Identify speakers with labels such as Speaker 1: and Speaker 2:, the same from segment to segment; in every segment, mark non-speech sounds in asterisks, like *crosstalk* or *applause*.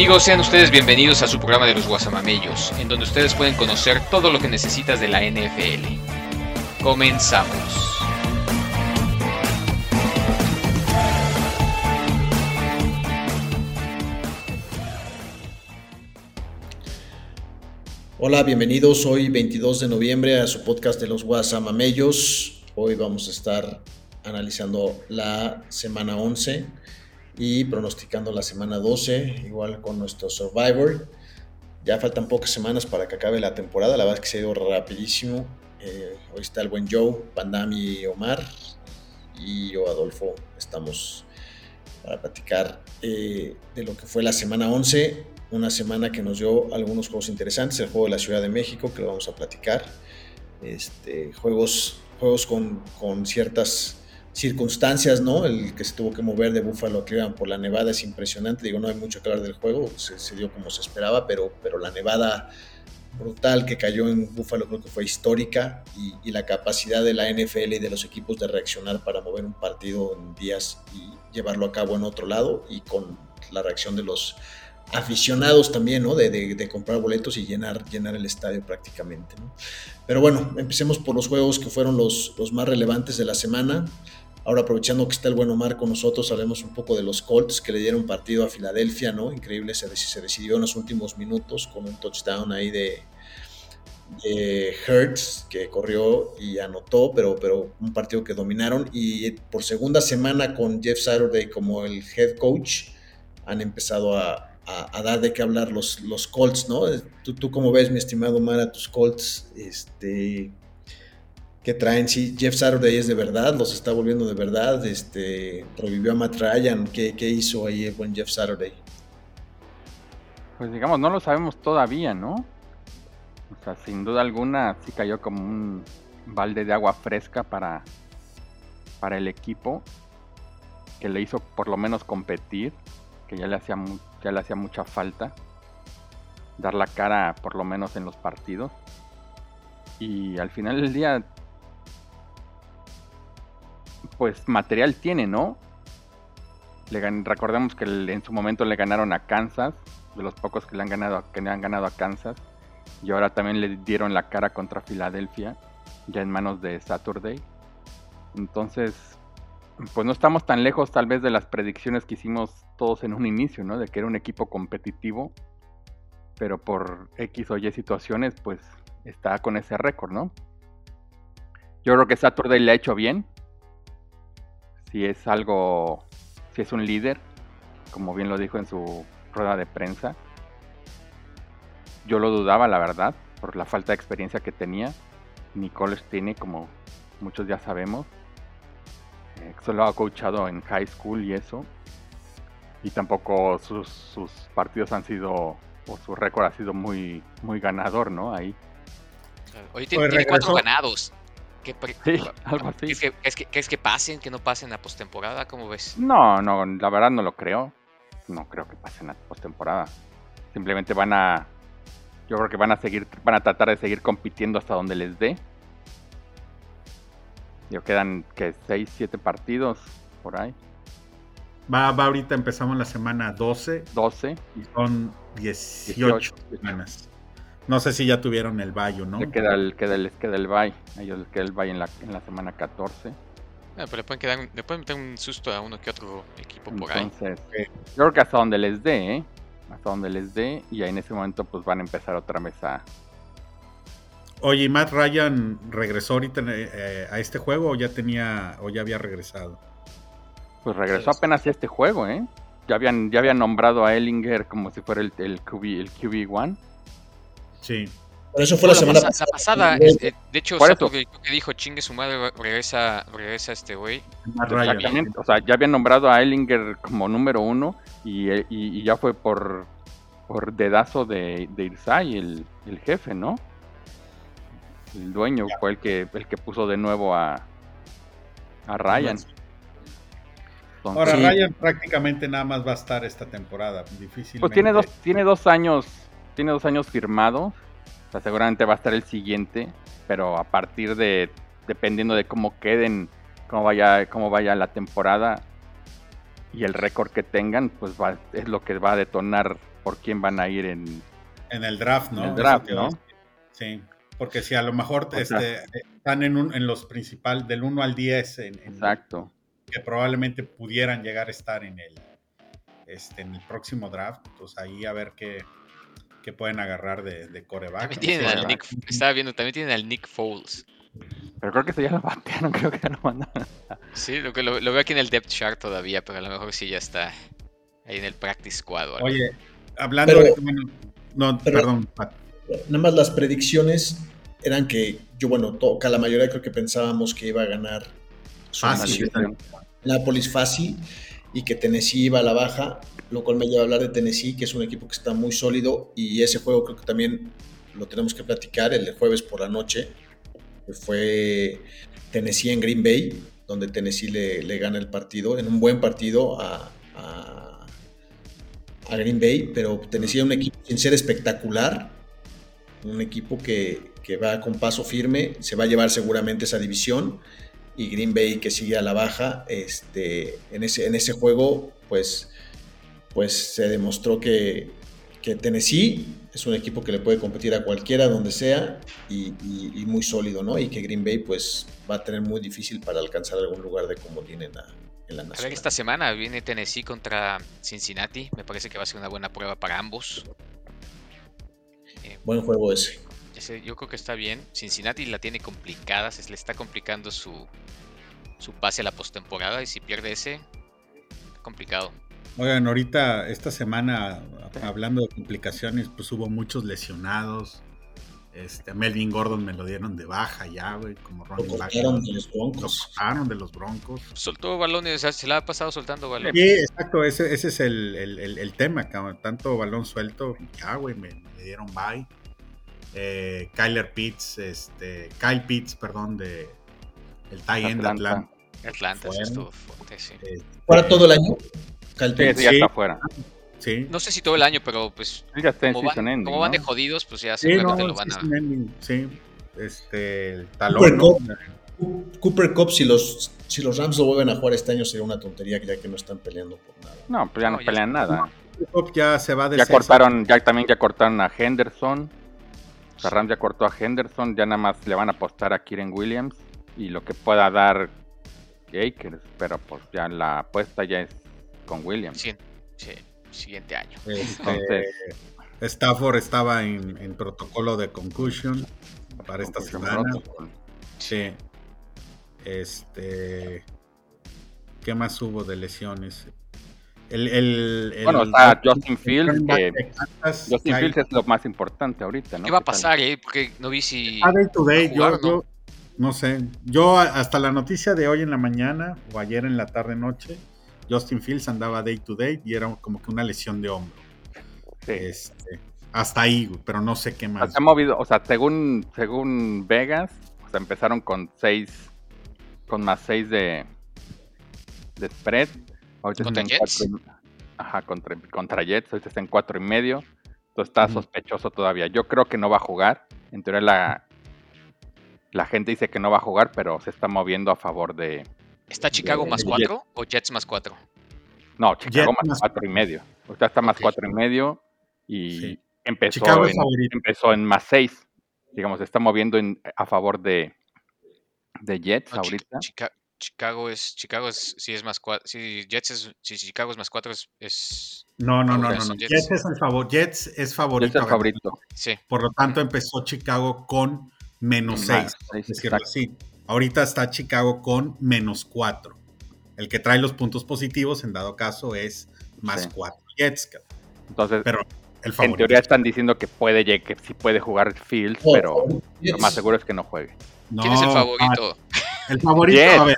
Speaker 1: Amigos, sean ustedes bienvenidos a su programa de los Guasamamellos, en donde ustedes pueden conocer todo lo que necesitas de la NFL. Comenzamos.
Speaker 2: Hola, bienvenidos hoy 22 de noviembre a su podcast de los Guasamamellos. Hoy vamos a estar analizando la semana 11 y pronosticando la semana 12, igual con nuestro Survivor. Ya faltan pocas semanas para que acabe la temporada, la verdad es que se ha ido rapidísimo. Eh, hoy está el buen Joe, Pandami Omar, y yo, Adolfo, estamos para platicar eh, de lo que fue la semana 11, una semana que nos dio algunos juegos interesantes, el juego de la Ciudad de México, que lo vamos a platicar, este, juegos, juegos con, con ciertas circunstancias, ¿no? El que se tuvo que mover de Búfalo a Cleveland por la nevada es impresionante. Digo, no hay mucho que hablar del juego, se, dio como se esperaba, pero, pero la nevada brutal que cayó en Búfalo creo que fue histórica y, la capacidad de la NFL y de los equipos de reaccionar para mover un partido en días y llevarlo a cabo en otro lado y con la reacción de los aficionados también, ¿no? De, comprar boletos y llenar, llenar el estadio prácticamente, ¿no? Pero bueno, empecemos por los juegos que fueron los más relevantes de la semana. Ahora aprovechando que está el buen Omar con nosotros, hablemos un poco de los Colts que le dieron partido a Filadelfia, ¿no? Increíble, se, se decidió en los últimos minutos con un touchdown ahí de, Hertz que corrió y anotó, pero, pero un partido que dominaron y por segunda semana con Jeff Saturday como el head coach han empezado a, a, dar de qué hablar los, los Colts, ¿no? ¿Tú, ¿Tú cómo ves, mi estimado Omar, a tus Colts? Este, que traen, sí, Jeff Saturday es de verdad, los está volviendo de verdad, este, revivió a Matt Ryan, ¿qué, hizo ahí el buen Jeff Saturday?
Speaker 3: Pues digamos, no lo sabemos todavía, ¿no? O sea, sin duda alguna sí cayó como un balde de agua fresca para, para el equipo, que le hizo por lo menos competir, que ya le hacía, ya le hacía mucha falta, dar la cara por lo menos en los partidos. Y al final del día pues material tiene, ¿no? Le recordemos que en su momento le ganaron a Kansas, de los pocos que le han ganado, que le han ganado a Kansas, y ahora también le dieron la cara contra Filadelfia, ya en manos de Saturday. Entonces, pues no estamos tan lejos tal vez de las predicciones que hicimos todos en un inicio, ¿no? De que era un equipo competitivo, pero por X o Y situaciones, pues está con ese récord, ¿no? Yo creo que Saturday le ha hecho bien. Si es algo, si es un líder, como bien lo dijo en su rueda de prensa. Yo lo dudaba, la verdad, por la falta de experiencia que tenía. Nicole tiene, como muchos ya sabemos. Eh, solo ha coachado en high school y eso. Y tampoco sus, sus partidos han sido, o su récord ha sido muy, muy ganador, ¿no? Ahí.
Speaker 1: Hoy tiene, tiene cuatro ganados. ¿Qué,
Speaker 3: sí, algo así.
Speaker 1: ¿Es que, es, que, es que pasen, que no pasen a postemporada? ¿Cómo ves?
Speaker 3: No, no, la verdad no lo creo. No creo que pasen a postemporada. Simplemente van a. Yo creo que van a seguir, van a tratar de seguir compitiendo hasta donde les dé. Yo quedan que 6, 7 partidos por ahí.
Speaker 4: Va, va ahorita empezamos la semana 12.
Speaker 3: 12.
Speaker 4: Y son 18, semanas. No sé si ya tuvieron el bye o no.
Speaker 3: Les queda el, queda el, les queda el bye. A ellos les queda el bye en la, en la semana 14.
Speaker 1: Ah, pero le pueden, quedar, le pueden meter un susto a uno que otro equipo por
Speaker 3: Entonces, ahí. yo creo que hasta donde les dé, ¿eh? Hasta donde les dé. Y ahí en ese momento pues van a empezar otra vez a...
Speaker 4: Oye, Matt Ryan regresó ahorita eh, a este juego o ya tenía o ya había regresado?
Speaker 3: Pues regresó apenas a este juego, ¿eh? Ya habían, ya habían nombrado a Ellinger como si fuera el, el, QB, el QB1.
Speaker 4: Sí.
Speaker 2: Por eso fue la, la semana
Speaker 1: pasada. La pasada, eh, de hecho, Sato que, que, dijo, chingue su madre, regresa, regresa este güey.
Speaker 3: Exactamente, o sea, ya habían nombrado a Ellinger como número uno y, y, y ya fue por, por dedazo de, de Irsay, el, el jefe, ¿no? El dueño ya. fue el que, el que puso de nuevo a, a Ryan.
Speaker 4: Entonces, Ahora, sí. Ryan prácticamente nada más va a estar esta temporada, difícilmente.
Speaker 3: Pues tiene dos, tiene dos años, tiene dos años firmados. O sea, seguramente va a estar el siguiente, pero a partir de, dependiendo de cómo queden, cómo vaya, cómo vaya la temporada y el récord que tengan, pues va, es lo que va a detonar por quién van a ir en,
Speaker 4: en el draft, ¿no?
Speaker 3: En el draft, ¿no?
Speaker 4: Sí, porque si a lo mejor o sea, este, están en, un, en los principales, del 1 al 10, en, en,
Speaker 3: exacto.
Speaker 4: que probablemente pudieran llegar a estar en el, este, en el próximo draft, pues ahí a ver qué, que pueden agarrar de, de coreback.
Speaker 1: También tienen al Nick, estaba viendo, también tienen al Nick Foles.
Speaker 3: Pero creo que eso ya lo batearon, *laughs* creo que ya lo mandaron.
Speaker 1: Sí, lo, que lo, lo, veo aquí en el depth chart todavía, pero a lo mejor sí ya está ahí en el practice squad. ¿vale?
Speaker 4: Oye, hablando pero, de... Bueno, no, pero, perdón.
Speaker 2: Nada más las predicciones eran que yo, bueno, toca la mayoría creo que pensábamos que iba a ganar
Speaker 4: fácil,
Speaker 2: Nápoles fácil y que Tennessee iba a la baja, lo cual me lleva a hablar de Tennessee, que es un equipo que está muy sólido y ese juego creo que también lo tenemos que platicar el jueves por la noche, que fue Tennessee en Green Bay, donde Tennessee le, gana el partido, en un buen partido a, Green Bay, pero Tennessee es un equipo sin ser espectacular, un equipo que, que va con paso firme, se va a llevar seguramente esa división y Green Bay que sigue a la baja, este, en, ese, en ese juego pues, pues se demostró que, que, Tennessee es un equipo que le puede competir a cualquiera donde sea y, y, y, muy sólido, ¿no? Y que Green Bay pues va a tener muy difícil para alcanzar algún lugar de comodín en la, en la nación.
Speaker 1: A ver, esta semana viene Tennessee contra Cincinnati, me parece que va a ser una buena prueba para ambos.
Speaker 2: Eh, Buen juego ese
Speaker 1: yo creo que está bien. Cincinnati la tiene complicada, se le está complicando su, su pase a la postemporada y si pierde ese, complicado.
Speaker 4: Oigan, ahorita esta semana, hablando de complicaciones, pues hubo muchos lesionados. Este, Melvin Gordon me lo dieron de baja ya, güey, como
Speaker 2: running back. de los broncos.
Speaker 4: Lo de los broncos.
Speaker 1: Soltó balones, o sea, se la ha pasado soltando balones.
Speaker 4: Sí, exacto, ese, ese es el, el, el, tema, cabrón. Tanto balón suelto, ya, güey, me, me dieron bye eh, Kyler Pitts, este, Kyle Pitts, perdón, de el tie end de Atlanta.
Speaker 1: Atlanta, fuera, estuvo fuerte, sí.
Speaker 2: Eh, ¿Fuera todo el año?
Speaker 3: Pitts. Sí, ya está.
Speaker 4: Sí.
Speaker 1: No sé si todo el año, pero pues
Speaker 3: ya está
Speaker 1: como, van,
Speaker 3: ending,
Speaker 1: como van, de jodidos, pues ya seguramente sí, no, lo van a...
Speaker 4: Ending, sí, este, el talón. ¿no?
Speaker 2: Cooper Cup, si los, si los Rams lo vuelven a jugar este año, sería una tontería ya que no están peleando por nada.
Speaker 3: No, pues ya no,
Speaker 1: No, ya
Speaker 3: pelean nada.
Speaker 4: Ya se va de
Speaker 3: Ya cortaron, ya también ya cortaron a Henderson. O sea, Rams ya cortó a Henderson, ya nada más le van a apostar a Kieran Williams y lo que pueda dar Akers, pero pues ya la apuesta ya es con Williams.
Speaker 1: Sí, sí, siguiente año.
Speaker 4: Este,
Speaker 3: Entonces-
Speaker 4: Stafford estaba en, en protocolo de concussion para esta
Speaker 3: Concussion
Speaker 4: semana.
Speaker 3: protocol.
Speaker 4: Sí. Este. ¿Qué más hubo de lesiones? El, el, el-
Speaker 3: Bueno, está Justin
Speaker 4: el
Speaker 3: Fields, que Justin Fields es lo más importante ahorita, ¿no?
Speaker 1: ¿Qué va a pasar, eh? Porque no vi si.
Speaker 4: Ah, day to day,
Speaker 1: va a jugar
Speaker 4: yo,
Speaker 1: no.
Speaker 4: yo no sé. Yo a- hasta la noticia de hoy en la mañana o ayer en la tarde noche, Justin Fields andaba day to day y era como que una lesión de hombro.
Speaker 3: Sí.
Speaker 4: Este, hasta ahí, pero no sé qué
Speaker 3: O sea,
Speaker 4: más.
Speaker 3: se ha movido, o sea, según, según Vegas, o sea, empezaron con seis, con más seis de, de spread. Ahorita
Speaker 1: ¿Contra
Speaker 3: está en
Speaker 1: Jets?
Speaker 3: cuatro y- ajá, contra, contra Jets, ahorita está en cuatro y medio. Entonces está sospechoso todavía. Yo creo que no va a jugar. En teoría la, la gente dice que no va a jugar, pero se está moviendo a favor de...
Speaker 1: ¿Está Chicago más
Speaker 3: de
Speaker 1: 4 o Jets más 4?
Speaker 3: No, Chicago
Speaker 4: Jets
Speaker 3: más
Speaker 4: más-
Speaker 3: cuatro y medio. Ahorita está más
Speaker 1: Ok.
Speaker 3: cuatro y medio y
Speaker 4: Sí.
Speaker 3: empezó,
Speaker 4: Chicago es
Speaker 3: en, empezó en más seis. Digamos, se está moviendo en- a favor de, de Jets
Speaker 1: No,
Speaker 3: ahorita.
Speaker 1: Chica- Chicago es. Chicago es. Si es más 4. Si Jets es. Si Chicago es más 4 es, es.
Speaker 4: No, no, no, no, no.
Speaker 1: Jets.
Speaker 4: Jets es el favor. Jets es favorito.
Speaker 3: Jets es favorito.
Speaker 1: Sí.
Speaker 4: Por lo tanto, empezó Chicago con menos 6.
Speaker 3: Más seis,
Speaker 4: decirlo
Speaker 3: exacto.
Speaker 4: así. Ahorita está Chicago con menos 4. El que trae los puntos positivos, en dado caso, es más
Speaker 3: Sí.
Speaker 4: 4 Jets. cabrón.
Speaker 3: Entonces,
Speaker 4: Pero el
Speaker 3: en teoría están diciendo que puede que sí puede jugar Fields,
Speaker 2: Oh,
Speaker 3: pero
Speaker 2: Jets.
Speaker 3: lo más seguro es que no juegue.
Speaker 4: No,
Speaker 1: ¿Quién es el
Speaker 4: ah,
Speaker 1: favorito?
Speaker 4: el favorito,
Speaker 3: Jets.
Speaker 4: a ver.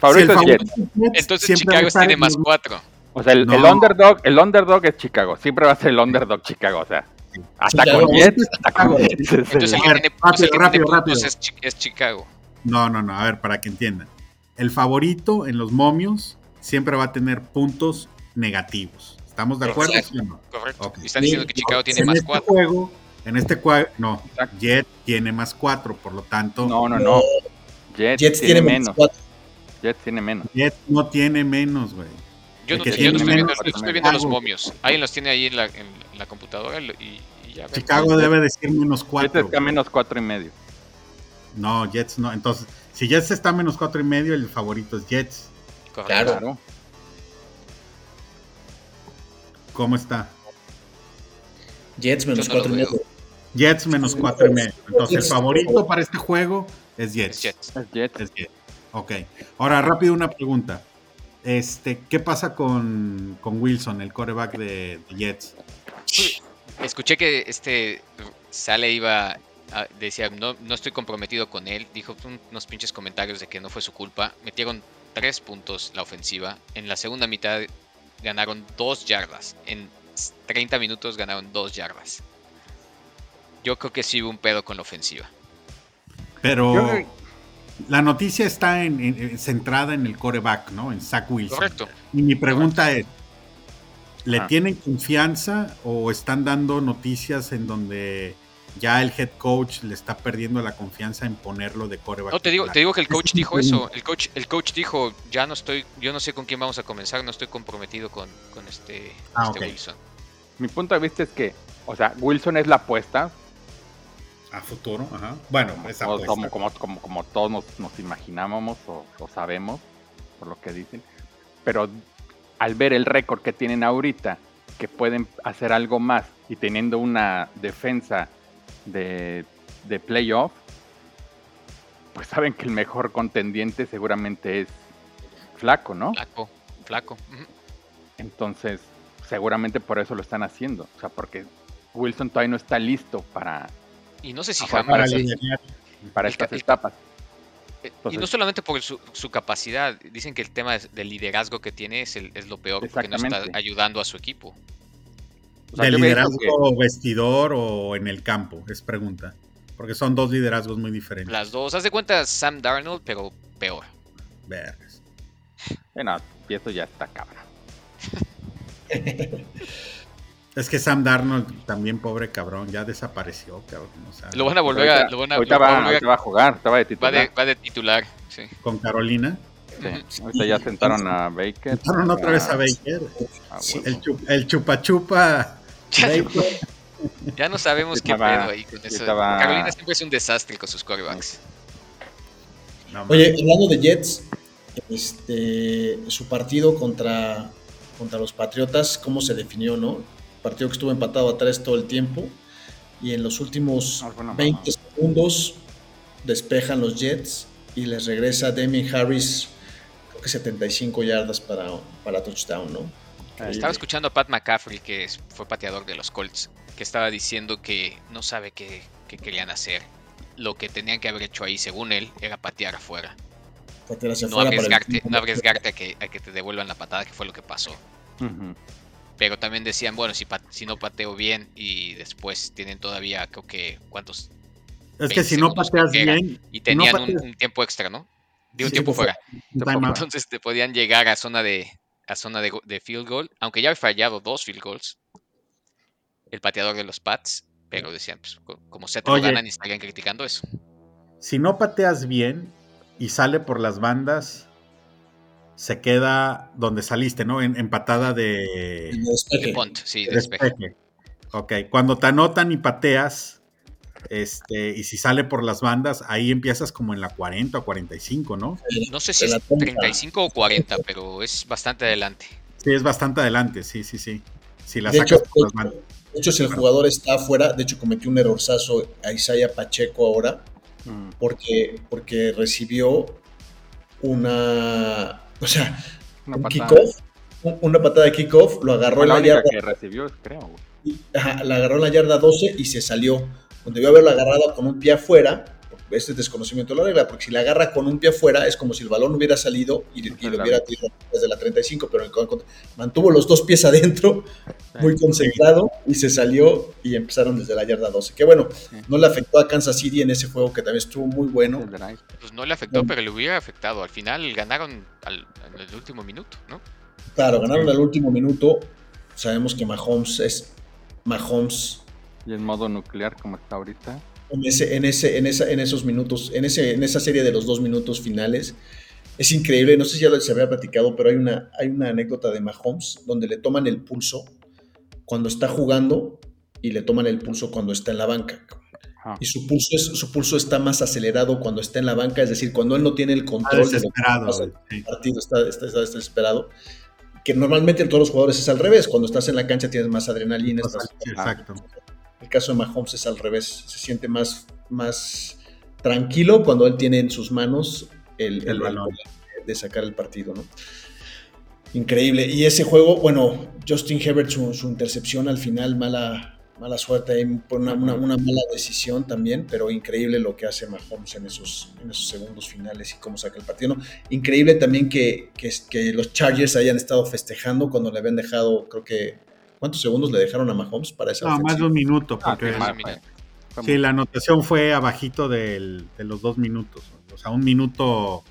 Speaker 3: Favorito
Speaker 4: si
Speaker 3: es
Speaker 4: el
Speaker 3: Jets.
Speaker 4: favorito es Jets,
Speaker 1: Entonces Chicago tiene
Speaker 4: en
Speaker 1: más 4.
Speaker 3: O sea, el,
Speaker 4: No.
Speaker 3: el underdog, el underdog es Chicago. Siempre va a ser el underdog Chicago. O sea, hasta
Speaker 2: Chicago.
Speaker 3: con Jets, hasta con. Jets.
Speaker 1: Entonces el que tiene,
Speaker 4: rápido, rápido.
Speaker 1: Es, es Chicago.
Speaker 4: No, no, no, a ver, para que entiendan. El favorito en los momios siempre va a tener puntos negativos. ¿Estamos de acuerdo?
Speaker 1: Exacto.
Speaker 4: sí o no?
Speaker 1: Correcto. Están diciendo que Chicago tiene
Speaker 4: en
Speaker 1: más
Speaker 4: este
Speaker 1: 4.
Speaker 4: juego, en este juego, no,
Speaker 3: Exacto.
Speaker 4: Jet tiene más 4, por lo tanto,
Speaker 3: No, no, no. Jets,
Speaker 2: Jets
Speaker 3: tiene,
Speaker 2: tiene
Speaker 3: menos.
Speaker 2: cuatro.
Speaker 3: Jets tiene menos.
Speaker 4: Jet no tiene menos, güey.
Speaker 1: Yo no,
Speaker 4: que
Speaker 1: yo no estoy, viendo, yo estoy
Speaker 3: cuatro
Speaker 1: viendo los momios. Alguien los tiene ahí en la, en la computadora y, y ya ven.
Speaker 4: Chicago debe decir menos
Speaker 3: Jets
Speaker 4: 4.
Speaker 3: está menos cuatro y medio.
Speaker 4: No, Jets no. Entonces, si Jets está menos 4 y medio, el favorito es Jets.
Speaker 1: Correcto.
Speaker 2: Claro.
Speaker 3: Claro.
Speaker 4: ¿Cómo está?
Speaker 2: Jets menos
Speaker 1: no
Speaker 2: cuatro y medio.
Speaker 4: Jets menos 4 y medio. Entonces, el favorito para este juego es
Speaker 1: Es
Speaker 4: Jets.
Speaker 1: Jets.
Speaker 3: Es Jets.
Speaker 4: Es Jets. Ok. Ahora, rápido una pregunta. Este, ¿qué pasa con, con Wilson, el coreback de, de Jets?
Speaker 1: Escuché que este Sale iba decía no, no estoy comprometido con él. Dijo un- unos pinches comentarios de que no fue su culpa. Metieron tres puntos la ofensiva. En la segunda mitad ganaron dos yardas. En 30 minutos ganaron dos yardas. Yo creo que sí hubo un pedo con la ofensiva.
Speaker 4: Pero la noticia está en- en- en- centrada en el coreback, ¿no? En Zach Wilson.
Speaker 1: Correcto.
Speaker 4: Y mi pregunta es, ¿le
Speaker 3: Ah.
Speaker 4: tienen confianza o están dando noticias en donde ya el head coach le está perdiendo la confianza en ponerlo de coreback?
Speaker 1: No, te digo, te digo que el
Speaker 4: Esa
Speaker 1: coach dijo eso. El coach, el coach dijo, ya no estoy, yo no sé con quién vamos a comenzar, no estoy comprometido con, con este,
Speaker 4: Ah,
Speaker 1: este. Wilson.
Speaker 3: Mi punto de vista es que, o sea, Wilson es la apuesta,
Speaker 4: A futuro, ajá. Bueno, esa
Speaker 3: como,
Speaker 4: apuesta.
Speaker 3: como, como, como, como todos nos, nos imaginábamos o, o sabemos, por lo que dicen. Pero al ver el récord que tienen ahorita, que pueden hacer algo más y teniendo una defensa de, de playoff, pues saben que el mejor contendiente seguramente es Flaco, ¿no?
Speaker 1: Flaco, flaco.
Speaker 3: Entonces, seguramente por eso lo están haciendo. O sea, porque Wilson todavía no está listo para,
Speaker 1: Y no sé si jamás.
Speaker 4: Para
Speaker 3: para
Speaker 1: El
Speaker 3: estas
Speaker 1: el-
Speaker 3: etapas.
Speaker 1: Eh, y no solamente por su, su capacidad, dicen que el tema del liderazgo que tiene es, el- es lo peor porque no está ayudando a su equipo.
Speaker 3: O sea,
Speaker 4: ¿De liderazgo vestidor o en el campo? Es pregunta. Porque son dos liderazgos muy diferentes.
Speaker 1: Las dos, haz de cuenta Sam Darnold, pero peor.
Speaker 4: Vergas.
Speaker 3: que- eh, no, y ya está cabrón.
Speaker 4: Es que Sam Darnold también, pobre cabrón, ya desapareció, cabrón. O sea,
Speaker 1: Lo van a volver a. Lo van a,
Speaker 3: ahorita,
Speaker 1: lo van a
Speaker 3: va,
Speaker 1: volver a-
Speaker 3: ahorita va jugar, estaba de
Speaker 1: va
Speaker 3: titular.
Speaker 1: de, va de titular. Sí.
Speaker 4: con Carolina.
Speaker 3: Sí, Ahorita ya sentaron a Baker.
Speaker 4: Sentaron otra vez a Baker.
Speaker 3: Ah,
Speaker 2: Sí.
Speaker 3: huevo.
Speaker 4: El, chu- el chupa chupa.
Speaker 1: Ya, no sabemos qué
Speaker 3: Estaba-
Speaker 1: pedo ahí con eso.
Speaker 3: estaba-
Speaker 1: Carolina siempre es un desastre con sus quarterbacks.
Speaker 4: No,
Speaker 2: Oye, hablando de Jets, este, su partido contra, contra los Patriotas, ¿cómo se definió, no? Partido que estuvo empatado a tres todo el tiempo y en los últimos
Speaker 3: Ah, bueno,
Speaker 2: 20 segundos despejan los Jets y les regresa Damien Harris, creo que 75 yardas para, para touchdown, ¿no?
Speaker 3: Ahí-
Speaker 1: Estaba escuchando a Pat McCaffrey, que fue pateador de los Colts, que estaba diciendo que no sabe qué, qué querían hacer. Lo que tenían que haber hecho ahí, según él, era patear afuera.
Speaker 2: Patear hacia
Speaker 1: No
Speaker 2: el-
Speaker 1: arriesgarte, no arriesgarte a, que, a que te devuelvan la patada, que fue lo que pasó. Pero también decían, bueno, si, no pateo bien y después tienen todavía, creo que, ¿cuántos?
Speaker 4: es que
Speaker 1: 20
Speaker 4: si no pateas bien,
Speaker 1: Y tenían un,
Speaker 4: pateas-
Speaker 1: un tiempo extra, ¿no? De un
Speaker 4: Sí,
Speaker 1: tiempo fuera. Entonces te podían llegar a zona de a zona de, field goal, aunque ya había fallado dos field goals. El pateador de los Pats, pero decían, pues, co- como se te lo ganan y estarían criticando eso.
Speaker 4: si no pateas bien y sale por las bandas, se queda donde saliste, ¿no? En, en patada de.
Speaker 1: De punt, sí, de
Speaker 4: de
Speaker 1: despeje.
Speaker 4: despeje. Ok, cuando te anotan y pateas, este, y si sale por las bandas, ahí empiezas como en la 40 o 45, ¿no?
Speaker 1: No sé si es
Speaker 2: trompa.
Speaker 1: 35 o 40, pero es bastante adelante.
Speaker 4: Sí, es bastante adelante, sí, sí, sí. Si la
Speaker 2: De
Speaker 4: sacas
Speaker 2: hecho,
Speaker 4: por las bandas.
Speaker 2: De hecho, si el jugador está afuera, de hecho cometió un errorzazo a Isaiah Pacheco ahora,
Speaker 3: Mm.
Speaker 2: porque, porque recibió una, o sea,
Speaker 3: Una
Speaker 2: un kickoff, un- una patada de kickoff, lo agarró en
Speaker 3: la
Speaker 2: yarda,
Speaker 3: que recibió, creo. güey.
Speaker 2: y- ajá, la agarró en la yarda 12 y se salió. Cuando debió haberla agarrado con un pie afuera, este es desconocimiento de la regla, porque si la agarra con un pie afuera es como si el balón hubiera salido y, y lo hubiera tirado desde la 35, pero en el- mantuvo los dos pies adentro, muy concentrado y se salió y empezaron desde la yarda 12. Que bueno, no le afectó a Kansas City en ese juego que también estuvo muy bueno.
Speaker 1: Pues no le afectó, pero le hubiera afectado. Al final ganaron al, en el último minuto, ¿no?
Speaker 2: Claro, ganaron al último minuto. Sabemos que Mahomes es Mahomes
Speaker 3: Y en modo nuclear como está ahorita.
Speaker 2: en ese, en ese, en esa, en esos minutos, en ese, en esa serie de los dos minutos finales. Es increíble, no sé si ya se había platicado, pero hay una, hay una anécdota de Mahomes donde le toman el pulso cuando está jugando y le toman el pulso cuando está en la banca. Y su pulso, es, su pulso está más acelerado cuando está en la banca, es decir, cuando él no tiene el
Speaker 4: Está
Speaker 2: control de lo que
Speaker 4: sí.
Speaker 2: el partido, está, está, está desesperado. Que normalmente en todos los jugadores es al revés, cuando estás en la cancha tienes más adrenalina. estás-
Speaker 4: Sí, Exacto.
Speaker 2: El caso de Mahomes es al revés, se siente más, más tranquilo cuando él tiene en sus manos el,
Speaker 4: El
Speaker 2: de sacar el partido, ¿no? Increíble. Y ese juego, bueno, Justin Herbert, su, su intercepción al final, mala, mala suerte, una, una- una mala decisión también, pero increíble lo que hace Mahomes en esos, en esos segundos finales y cómo saca el partido. ¿no? Increíble también que, que, que los Chargers hayan estado festejando cuando le habían dejado, creo que, ¿cuántos segundos le dejaron a Mahomes para esa
Speaker 4: No, más de un minuto,
Speaker 3: Ah,
Speaker 4: porque
Speaker 3: sí,
Speaker 1: más
Speaker 3: más,
Speaker 1: mira.
Speaker 3: fue
Speaker 4: sí, la anotación fue abajito del- de los dos minutos. O sea, un minuto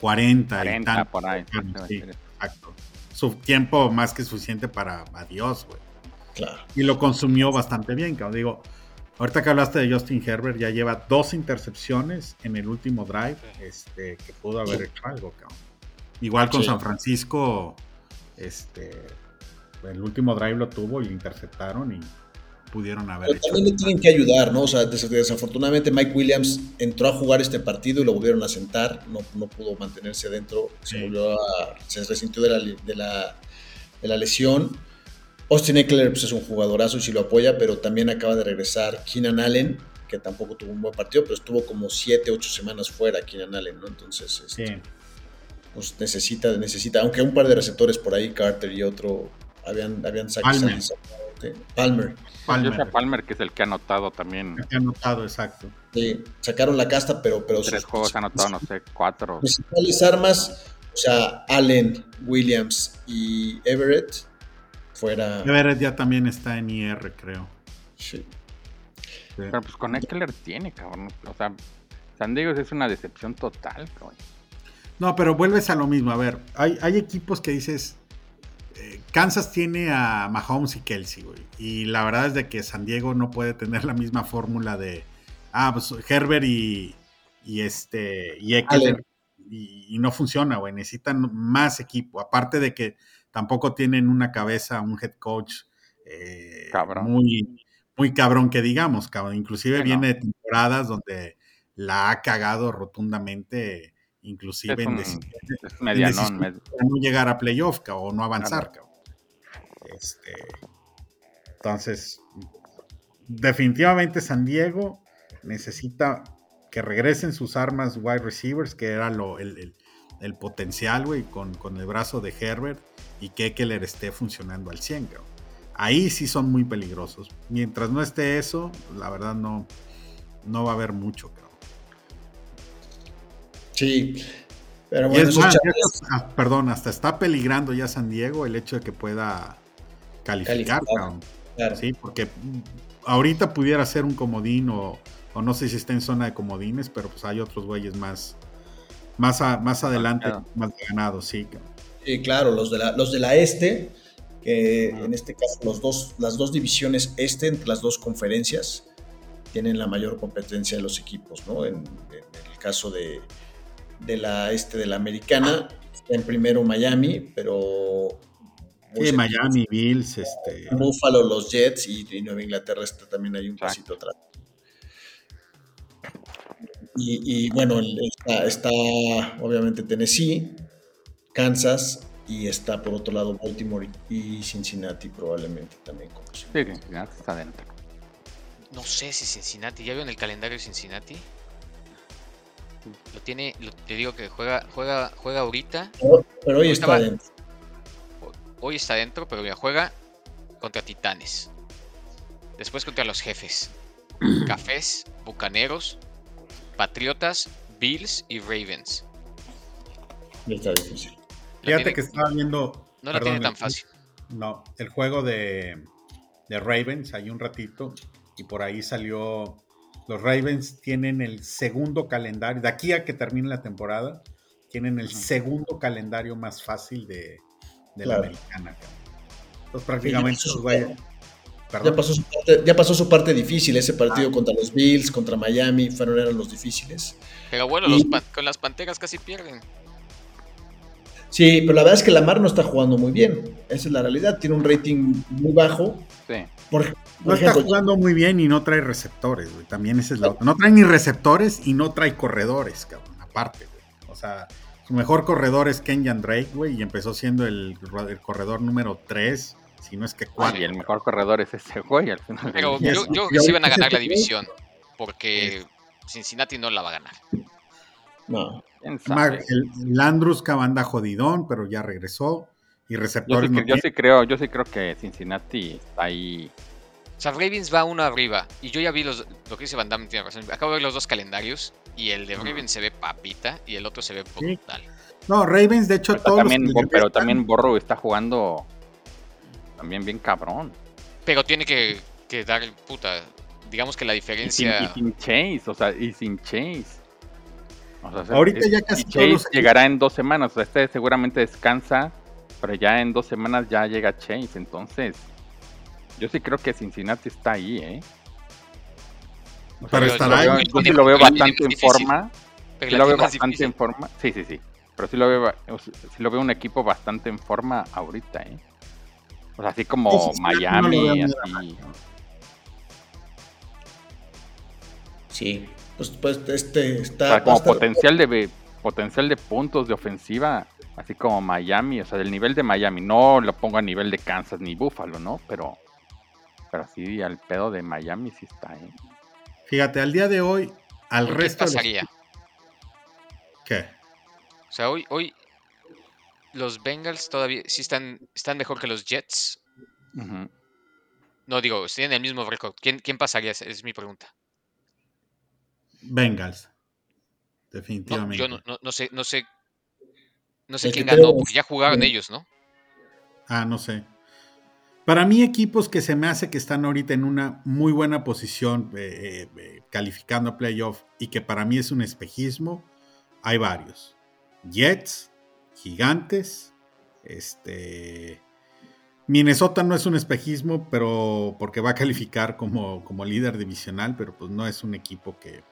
Speaker 4: 40, y
Speaker 3: 40
Speaker 4: tanto.
Speaker 3: por ahí.
Speaker 4: Sí, exacto. Su tiempo más que suficiente para adiós, güey.
Speaker 2: Claro.
Speaker 4: Y lo consumió bastante bien, cabrón. Digo, ahorita que hablaste de Justin Herbert, ya lleva dos intercepciones en el último drive, este, que pudo haber hecho algo, cabrón. Igual con
Speaker 2: Sí.
Speaker 4: San Francisco, este, el último drive lo tuvo y lo interceptaron y pudieron haber
Speaker 2: Pero
Speaker 4: hecho
Speaker 2: también le tienen que ayudar, ¿no? O sea, des- desafortunadamente Mike Williams entró a jugar este partido y lo volvieron a sentar, no, no pudo mantenerse dentro, se
Speaker 4: Sí.
Speaker 2: volvió a, se resintió de la, de la, de la lesión. Austin Eckler pues, es un jugadorazo y si lo apoya, pero también acaba de regresar Keenan Allen, que tampoco tuvo un buen partido, pero estuvo como 7, 8 semanas fuera Keenan Allen, ¿no? Entonces, este,
Speaker 4: Sí.
Speaker 2: pues necesita, necesita, aunque un par de receptores por ahí, Carter y otro, habían, habían sacado.
Speaker 4: Palmer.
Speaker 2: Palmer.
Speaker 4: Palmer.
Speaker 3: Palmer. Palmer, que es el que ha anotado también
Speaker 4: Que ha anotado, exacto.
Speaker 2: Sí, sacaron la casta, pero, pero
Speaker 3: tres
Speaker 2: sus
Speaker 3: juegos, ha anotado, no sé, cuatro.
Speaker 2: principales armas, o sea, Allen, Williams y Everett, fuera.
Speaker 4: Everett ya también está en IR, creo.
Speaker 2: Sí.
Speaker 4: Sí.
Speaker 3: Pero pues con Eckler tiene, cabrón. O sea, San Diego es una decepción total, cabrón.
Speaker 4: No, pero vuelves a lo mismo. A ver, hay, hay equipos que dices, eh, Kansas tiene a Mahomes y Kelsey, güey. Y la verdad es de que San Diego no puede tener la misma fórmula de, ah, pues Herbert y, y este, y Eckler. Y, no funciona, güey. Necesitan más equipo. Aparte de que tampoco tienen una cabeza, un head coach eh, muy, muy cabrón que digamos, cabrón. Inclusive viene de temporadas donde la ha cagado rotundamente inclusive en, no llegar a playoff o no avanzar. Este, entonces, definitivamente San Diego necesita que regresen sus armas wide receivers, que era lo, el, potencial, güey, con, el brazo de Herbert y que Eckler esté funcionando al 100, Ahí sí son muy peligrosos. Mientras no esté eso, la verdad no, no va a haber mucho,
Speaker 2: Sí, pero bueno,
Speaker 4: ah, perdón, hasta está peligrando ya San Diego el hecho de que pueda calificar, Sí, porque ahorita pudiera ser un comodín o, no sé si está en zona de comodines, pero pues hay otros güeyes más, más, más adelante, más ganados, sí.
Speaker 2: Sí, claro, los de la, los de la este, que en este caso los dos, las dos divisiones este, entre las dos conferencias, tienen la mayor competencia de los equipos, ¿no? en el caso de, de la, este, de la americana. Está en primero Miami, pero...
Speaker 4: Sí, Miami, Bills, este...
Speaker 2: Buffalo, los Jets y, Nueva Inglaterra está también hay un pasito atrás. Y, bueno, está, está, obviamente Tennessee, Kansas y está por otro lado Baltimore y Cincinnati probablemente también. Como
Speaker 3: sí, Cincinnati está dentro.
Speaker 1: No sé si Cincinnati, ¿ya vio en el calendario de Cincinnati? Lo tiene, te digo que juega, juega, juega ahorita.
Speaker 2: Pero, hoy está dentro.
Speaker 1: Hoy está dentro, pero ya juega contra Titanes. Después contra los jefes. *clears throat* Cafés, Bucaneros, Patriotas, Bills y Ravens.
Speaker 2: Está difícil.
Speaker 4: Fíjate que estaba viendo.
Speaker 1: No lo tiene tan fácil.
Speaker 4: No, el juego de, de Ravens, hay un ratito, y por ahí salió los Ravens tienen el segundo calendario, de aquí a que termine la temporada, tienen el segundo calendario más fácil de, la americana. Entonces prácticamente
Speaker 2: ya, pasó su parte, ya pasó su parte difícil, ese partido ah. contra los Bills, contra Miami, fueron eran los difíciles.
Speaker 1: Pero bueno, con las Panteras casi pierden.
Speaker 2: Sí, pero la verdad es que Lamar no está jugando muy bien. Esa es la realidad. Tiene un rating muy bajo.
Speaker 3: Sí.
Speaker 4: Por, no está jugando muy bien y no trae receptores, güey. También esa es la otra. No trae ni receptores y no trae corredores, cabrón. Aparte, güey. O sea, su mejor corredor es Kenyan Drake, güey, y empezó siendo el, corredor número 3, si no es que 4.
Speaker 3: Y el mejor corredor es ese güey al
Speaker 1: final. Pero yo, creo que sí van a ganar la división, porque Cincinnati no la va a ganar.
Speaker 2: No.
Speaker 4: El, Landrus anda jodidón, pero ya regresó. Y receptores.
Speaker 3: Yo sí, creo, yo sí creo que Cincinnati está ahí
Speaker 1: o sea, Ravens va uno arriba. Y yo ya vi los, lo que dice Van Damme, tiene razón. Acabo de ver los dos calendarios. Y el de Ravens se ve papita y el otro se ve brutal.
Speaker 4: No, Ravens, de hecho, todos
Speaker 3: también, Pero también Borro está jugando también bien cabrón.
Speaker 1: Pero tiene que, que dar, puta, digamos que la diferencia...
Speaker 3: Y sin, Chase, o sea, y sin Chase.
Speaker 4: Ahorita ya casi
Speaker 3: Chase llegará en dos semanas, o sea, este seguramente descansa, pero ya en dos semanas ya llega Chase, entonces yo sí creo que Cincinnati está ahí, ¿eh?
Speaker 4: pero estará
Speaker 3: yo, yo, sí lo veo bastante en forma. Sí lo veo bastante en forma. Sí, sí, sí. Pero sí lo veo, sí lo veo un equipo bastante en forma ahorita, ¿eh? O sea, así como Miami, así.
Speaker 2: Sí, pues, pues este está. O sea,
Speaker 3: como potencial de potencial de puntos de ofensiva, así como Miami, o sea, del nivel de Miami. No lo pongo a nivel de Kansas ni Buffalo, ¿no? Pero pero sí, al pedo de Miami sí está, ¿eh?
Speaker 4: Fíjate, al día de hoy, al resto.
Speaker 1: ¿Qué pasaría?
Speaker 4: ¿Qué?
Speaker 1: O sea, hoy, hoy los Bengals todavía sí están, están mejor que los Jets. No, digo, tienen el mismo récord. ¿Quién, ¿Quién pasaría? Es mi pregunta.
Speaker 4: Bengals. Definitivamente.
Speaker 1: yo no, no, sé, no sé. No sé quién ganó, porque ya jugaron ellos, ¿no?
Speaker 4: Ah, no sé. Para mí, equipos que se me hace que están ahorita en una muy buena posición eh, eh, eh, calificando a playoff y que para mí es un espejismo, hay varios. Jets, Gigantes, este, Minnesota no es un espejismo, pero porque va a calificar como, como líder divisional, pero pues no es un equipo que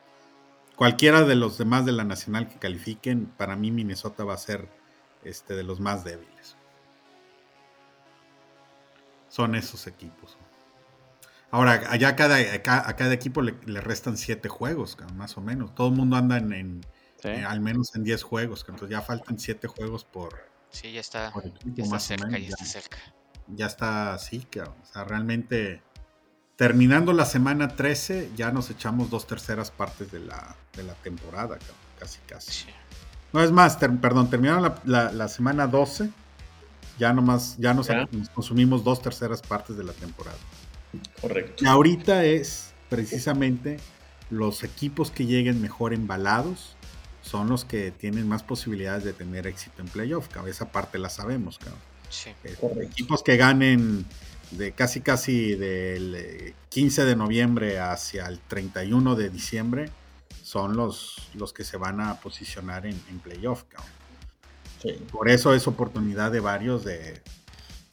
Speaker 4: cualquiera de los demás de la nacional que califiquen, para mí Minnesota va a ser este, de los más débiles. Son esos equipos. Ahora, allá a cada, a cada, equipo le, restan siete juegos, más o menos. Todo el mundo anda en, eh, al menos en 10 juegos, entonces ya faltan siete juegos por.
Speaker 1: Sí, ya está, ya está cerca, ya, está cerca.
Speaker 4: Ya está así, O sea, realmente terminando la semana 13, ya nos echamos dos terceras partes de la, de la temporada, casi, casi. No es más, perdón, terminaron la, semana 12, ya nomás, ya nos, consumimos dos terceras partes de la temporada.
Speaker 2: Correcto.
Speaker 4: Y ahorita es precisamente los equipos que lleguen mejor embalados son los que tienen más posibilidades de tener éxito en playoff. Esa parte la sabemos, cabrón. Sí. Eh, equipos que ganen de casi casi del 15 eh, de noviembre hacia el 31 de diciembre son los, los que se van a posicionar en, playoff. Por eso es oportunidad de varios de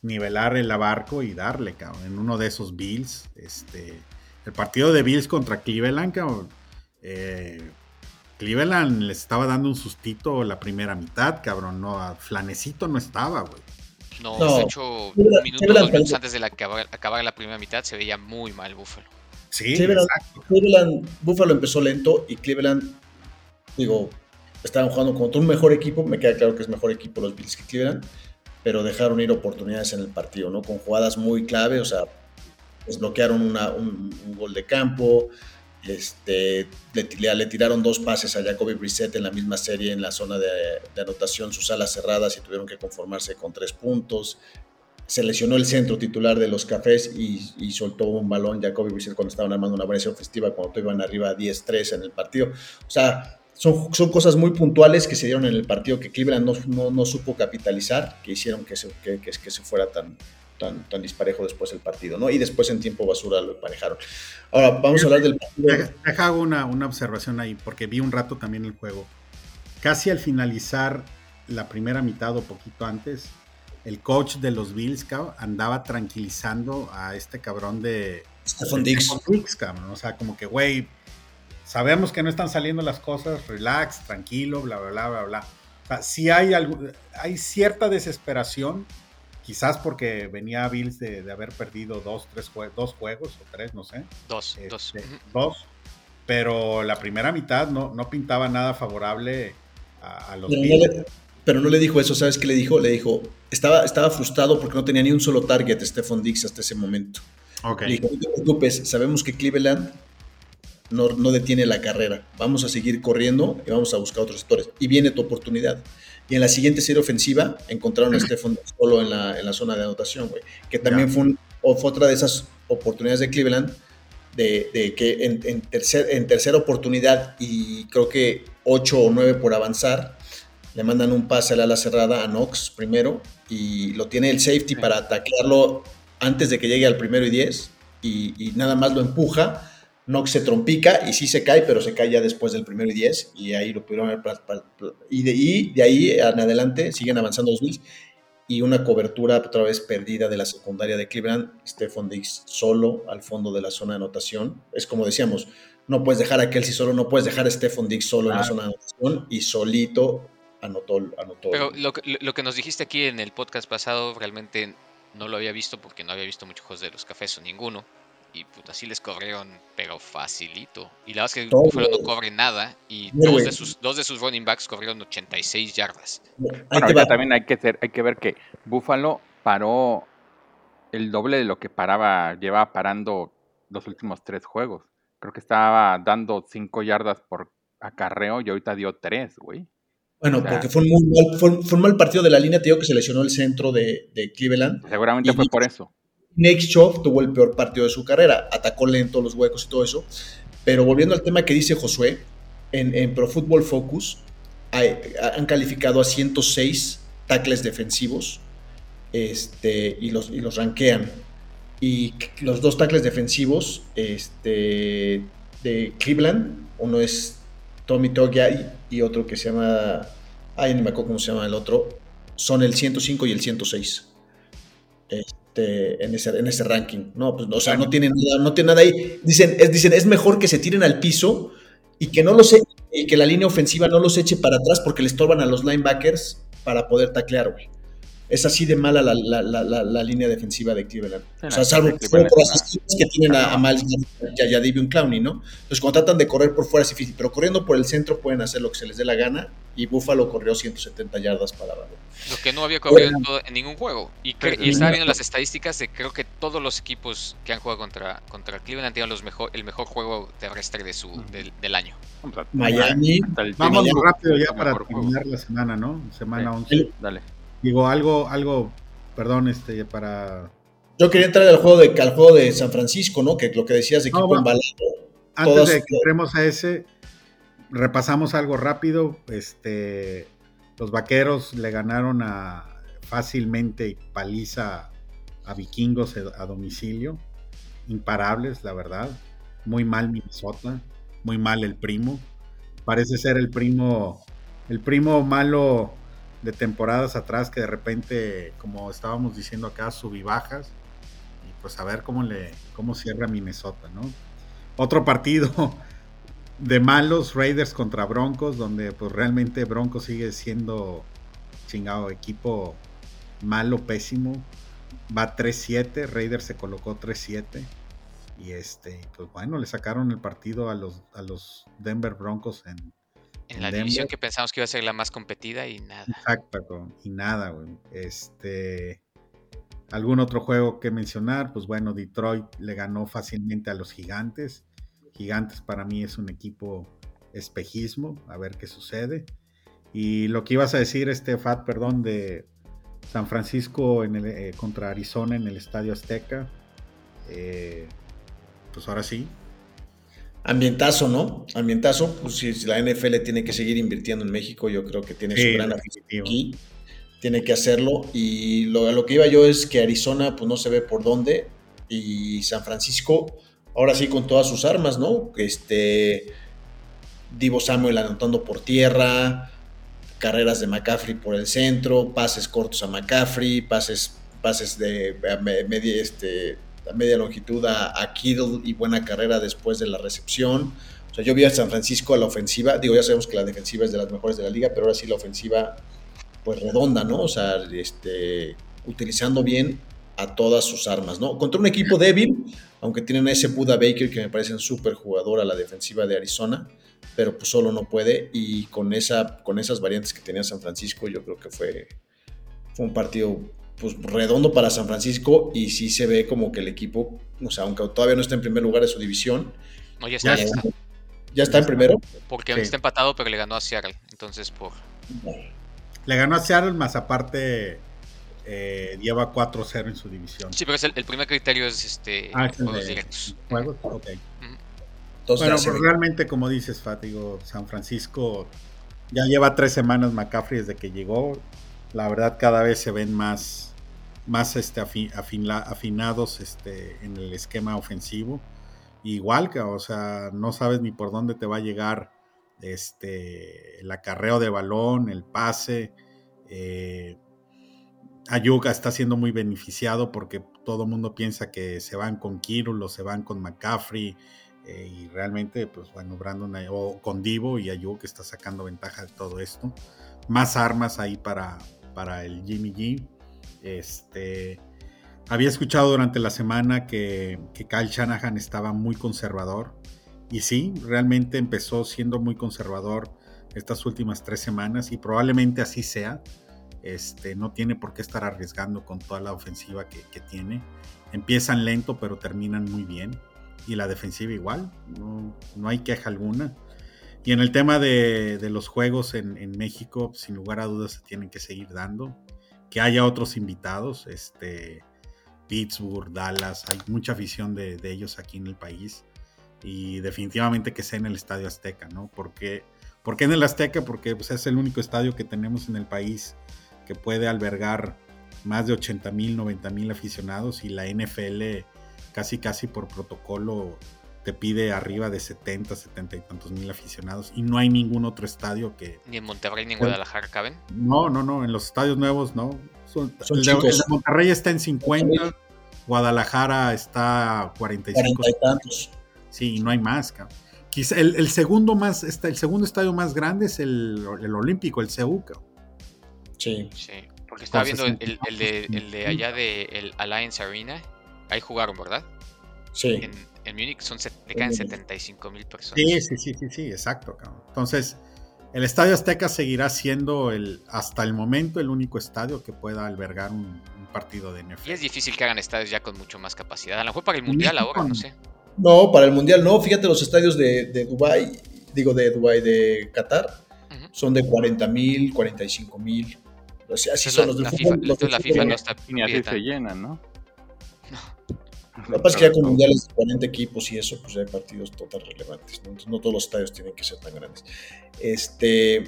Speaker 4: nivelar el abarco y darle, cabrón. En uno de esos Bills, este, el partido de Bills contra Cleveland, cabrón, eh, Cleveland les estaba dando un sustito la primera mitad, cabrón. No, Flanecito no estaba, güey.
Speaker 1: No, de hecho, un minuto, dos minutos antes de la que acabara la primera mitad se veía muy mal Buffalo.
Speaker 2: Sí, Cleveland, Buffalo empezó lento y Cleveland, digo, estaban jugando contra un mejor equipo. Me queda claro que es mejor equipo los Bills que Cleveland, pero dejaron ir oportunidades en el partido, ¿no? Con jugadas muy clave, o sea, desbloquearon un, gol de campo, este, le, tiraron dos pases a Jacoby Brissett en la misma serie en la zona de, anotación, sus alas cerradas y tuvieron que conformarse con tres puntos. Se lesionó el centro titular de los cafés y, soltó un balón Jacoby Brissett cuando estaban armando una variación festiva, cuando iban arriba 10-3 en el partido. O sea, son, cosas muy puntuales que se dieron en el partido que Cleveland no, supo capitalizar, que hicieron que se, que se fuera tan, tan, tan disparejo después el partido, ¿no? Y después en tiempo basura lo emparejaron. Ahora, vamos a hablar del
Speaker 4: partido. Deja una, una observación ahí, porque vi un rato también el juego. Casi al finalizar la primera mitad o poquito antes, el coach de los Bills andaba tranquilizando a este cabrón de
Speaker 2: Stephon Dix.
Speaker 4: cabrón. O sea, como que, güey, sabemos que no están saliendo las cosas, relax, tranquilo, bla, bla, bla, bla, bla. O sea, sí hay, algo, hay cierta desesperación Quizás porque venía Bills de, haber perdido dos, tres dos juegos o tres, no sé.
Speaker 1: Dos, dos.
Speaker 4: Este, dos. Pero la primera mitad no, no pintaba nada favorable a, los
Speaker 2: Bills. pero no le dijo eso, ¿sabes qué le dijo? Le dijo, estaba, estaba frustrado porque no tenía ni un solo target Stephon Dix hasta ese momento.
Speaker 4: Okay.
Speaker 2: Le dijo, no te preocupes, sabemos que Cleveland no, no, detiene la carrera. Vamos a seguir corriendo y vamos a buscar otros sectores. Y viene tu oportunidad. Y en la siguiente serie ofensiva encontraron a Stephen solo en la, en la zona de anotación, güey. Que también fue, otra de esas oportunidades de Cleveland, de, que en, tercer, en tercera oportunidad y creo que 8 o 9 por avanzar, le mandan un pase al ala cerrada a Knox primero y lo tiene el safety para atacarlo antes de que llegue al primero y 10 y, y nada más lo empuja Nox se trompica y sí se cae, pero se cae ya después del primero y 10 y ahí lo pudieron ver. Y de, de ahí en adelante siguen avanzando los Bills y una cobertura otra vez perdida de la secundaria de Cleveland. Stephon Diggs solo al fondo de la zona de anotación. Es como decíamos, no puedes dejar a Kelsey solo, no puedes dejar a Stephon Diggs solo en la zona de anotación y solito anotó. anotó.
Speaker 1: Pero lo, lo, que nos dijiste aquí en el podcast pasado realmente no lo había visto porque no había visto muchos juegos de los cafés o ninguno y puta, así les corrieron, pero facilito. Y la verdad es que Buffalo no cobre nada y dos de, sus, dos de sus running backs corrieron 86 yardas.
Speaker 3: Bueno, también hay que, hay que ver que Buffalo paró el doble de lo que paraba, llevaba parando los últimos tres juegos. Creo que estaba dando 5 yardas por acarreo y ahorita dio 3, güey.
Speaker 2: Bueno, porque fue un, muy mal, fue, mal partido de la línea, te digo que se lesionó el centro de, de Cleveland.
Speaker 3: Seguramente fue por eso.
Speaker 2: Nick Chubb tuvo el peor partido de su carrera, atacó lento los huecos y todo eso. Pero volviendo al tema que dice Josué, en, Pro Football Focus han calificado a 106 tackles defensivos este, y, los, y los rankean. Y los dos tackles defensivos este, de Cleveland, uno es Tommy Togiai y otro que se llama, ay, no me acuerdo cómo se llama el otro, son el 105 y el 106. Este, en, ese, en ese ranking. No, pues, o sea, no tienen nada, no tienen nada ahí. Dicen es, dicen, es mejor que se tiren al piso y que no los e, y que la línea ofensiva no los eche para atrás porque le estorban a los linebackers para poder taclear, güey es así de mala la, la, la, la línea defensiva de Cleveland. o sea, salvo que, por las que tienen a, a Miles y a, Davion Clowney, ¿no? Entonces, cuando tratan de correr por fuera es difícil, pero corriendo por el centro pueden hacer lo que se les dé la gana y Buffalo corrió 170 yardas para abajo.
Speaker 1: Lo que no había corrido en, ningún juego. Y, y estaba viendo las estadísticas de creo que todos los equipos que han jugado contra, contra Cleveland han tenido los mejor, el mejor juego terrestre de su, del, del año.
Speaker 2: Miami.
Speaker 4: Vamos rápido ya para terminar la semana, ¿no? Semana 11. Dale. Digo, algo, algo, perdón, este, para...
Speaker 2: Yo quería entrar al juego de, al juego de San Francisco, ¿no? Que lo que decías de equipo embalado.
Speaker 4: Antes de que entremos a ese, repasamos algo rápido. Este, los vaqueros le ganaron a fácilmente paliza a vikingos a domicilio. Imparables, la verdad. Muy mal Minnesota. Muy mal el primo. Parece ser el primo, el primo malo de temporadas atrás que de repente, como estábamos diciendo acá, bajas Y pues a ver cómo le cómo cierra Minnesota, ¿no? Otro partido *laughs* de malos Raiders contra Broncos, donde pues realmente Broncos sigue siendo chingado equipo malo, pésimo. Va 3-7, Raiders se colocó 3-7. Y este, pues bueno, le sacaron el partido a los, a los Denver Broncos en,
Speaker 1: en la división que pensamos que iba a ser la más competida y nada.
Speaker 4: Exacto, y nada, güey. Este. ¿Algún otro juego que mencionar? Pues bueno, Detroit le ganó fácilmente a los Gigantes. Gigantes para mí es un equipo espejismo, a ver qué sucede. Y lo que ibas a decir, este Fat, perdón, de San Francisco en el, eh, contra Arizona en el Estadio Azteca. Eh, pues ahora sí,
Speaker 2: Ambientazo, ¿no? Ambientazo, pues si la NFL tiene que seguir invirtiendo en México, yo creo que tiene su gran afición aquí, tiene que hacerlo. Y lo, lo que iba yo es que Arizona, pues no se ve por dónde, y San Francisco, ahora sí con todas sus armas, ¿no? Este, Divo Samuel anotando por tierra, carreras de McCaffrey por el centro, pases cortos a McCaffrey, pases, pases de media, este, media longitud a, a, Kittle y buena carrera después de la recepción. O sea, yo vi a San Francisco a la ofensiva, digo, ya sabemos que la defensiva es de las mejores de la liga, pero ahora sí la ofensiva, pues redonda, ¿no? O sea, este, utilizando bien a todas sus armas, ¿no? Contra un equipo débil, aunque tienen a ese Buda Baker que me parece un súper jugador a la defensiva de Arizona, pero pues solo no puede y con, esa, con esas variantes que tenía San Francisco yo creo que fue, fue un partido pues redondo para San Francisco y sí se ve como que el equipo, o sea, aunque todavía no está en primer lugar de su división.
Speaker 1: No, ya está.
Speaker 2: Ya, está. en primero?
Speaker 1: Porque está empatado, pero le ganó a Seattle. Entonces, por.
Speaker 4: Le ganó a Seattle, más aparte eh, lleva 4-0 en su división.
Speaker 1: Sí, pero el, primer criterio es este ah, juegos directos.
Speaker 4: Juegos, ok. bueno, pues realmente, como dices, Fátigo, San Francisco ya lleva tres semanas McCaffrey desde que llegó. La verdad, cada vez se ven más más este, afinados este, en el esquema ofensivo. Igual que, o sea, no sabes ni por dónde te va a llegar este, el acarreo de balón, el pase. Eh, Ayuka está siendo muy beneficiado porque todo el mundo piensa que se van con Kirulo, se van con McCaffrey. Eh, y realmente, pues bueno, Brandon o con Divo y Ayuk está sacando ventaja de todo esto. Más armas ahí para, para el Jimmy G. Este, había escuchado durante la semana que, que Kyle Shanahan estaba muy conservador. Y sí, realmente empezó siendo muy conservador estas últimas tres semanas y probablemente así sea. Este, no tiene por qué estar arriesgando con toda la ofensiva que, tiene. Empiezan lento, pero terminan muy bien. Y la defensiva igual, no, hay queja alguna. Y en el tema de, los juegos en, en, México, sin lugar a dudas se tienen que seguir dando que haya otros invitados, este, Pittsburgh, Dallas, hay mucha afición de, ellos aquí en el país y definitivamente que sea en el Estadio Azteca, ¿no? Porque, ¿Por qué en el Azteca? Porque pues, es el único estadio que tenemos en el país que puede albergar más de 80 mil, 90 mil aficionados y la NFL casi casi por protocolo te pide arriba de 70, 70 y tantos mil aficionados y no hay ningún otro estadio que...
Speaker 1: Ni en Monterrey ni en Guadalajara caben.
Speaker 4: No, no, no, en los estadios nuevos no. Son, el, de, Monterrey está en 50, Guadalajara está a 45.
Speaker 2: 40 y tantos.
Speaker 4: Sí, no hay más, cabrón. Quizá el, el segundo más, está, el segundo estadio más grande es el, el Olímpico, el CEU, cabrón.
Speaker 2: Sí.
Speaker 1: Sí, porque estaba viendo el, el-
Speaker 4: 60
Speaker 1: el de, el de allá de el Alliance Arena. Ahí jugaron, ¿verdad?
Speaker 2: Sí.
Speaker 1: En, en Múnich son, le caen 75 mil personas.
Speaker 4: Sí, sí, sí, sí, sí, exacto, cabrón. Entonces, el Estadio Azteca seguirá siendo el, hasta el momento el único estadio que pueda albergar un, un partido de NFL.
Speaker 1: Y es difícil que hagan estadios ya con mucho más capacidad. A lo mejor para el Mundial ahora, no sé.
Speaker 2: No, para el Mundial no. Fíjate, los estadios de, de Dubái, digo de Dubái, de Qatar, son de 40 mil, 45 mil. Así, así
Speaker 1: Entonces
Speaker 2: son
Speaker 1: la,
Speaker 2: los del
Speaker 1: la
Speaker 2: fútbol.
Speaker 1: FIFA,
Speaker 2: los
Speaker 1: la. FIFA no está
Speaker 3: Y ni así se llenan, ¿no?
Speaker 2: Lo que pasa es que ya con mundiales de 40 equipos y eso, pues ya hay partidos total relevantes. ¿no? Entonces, no todos los estadios tienen que ser tan grandes. Este,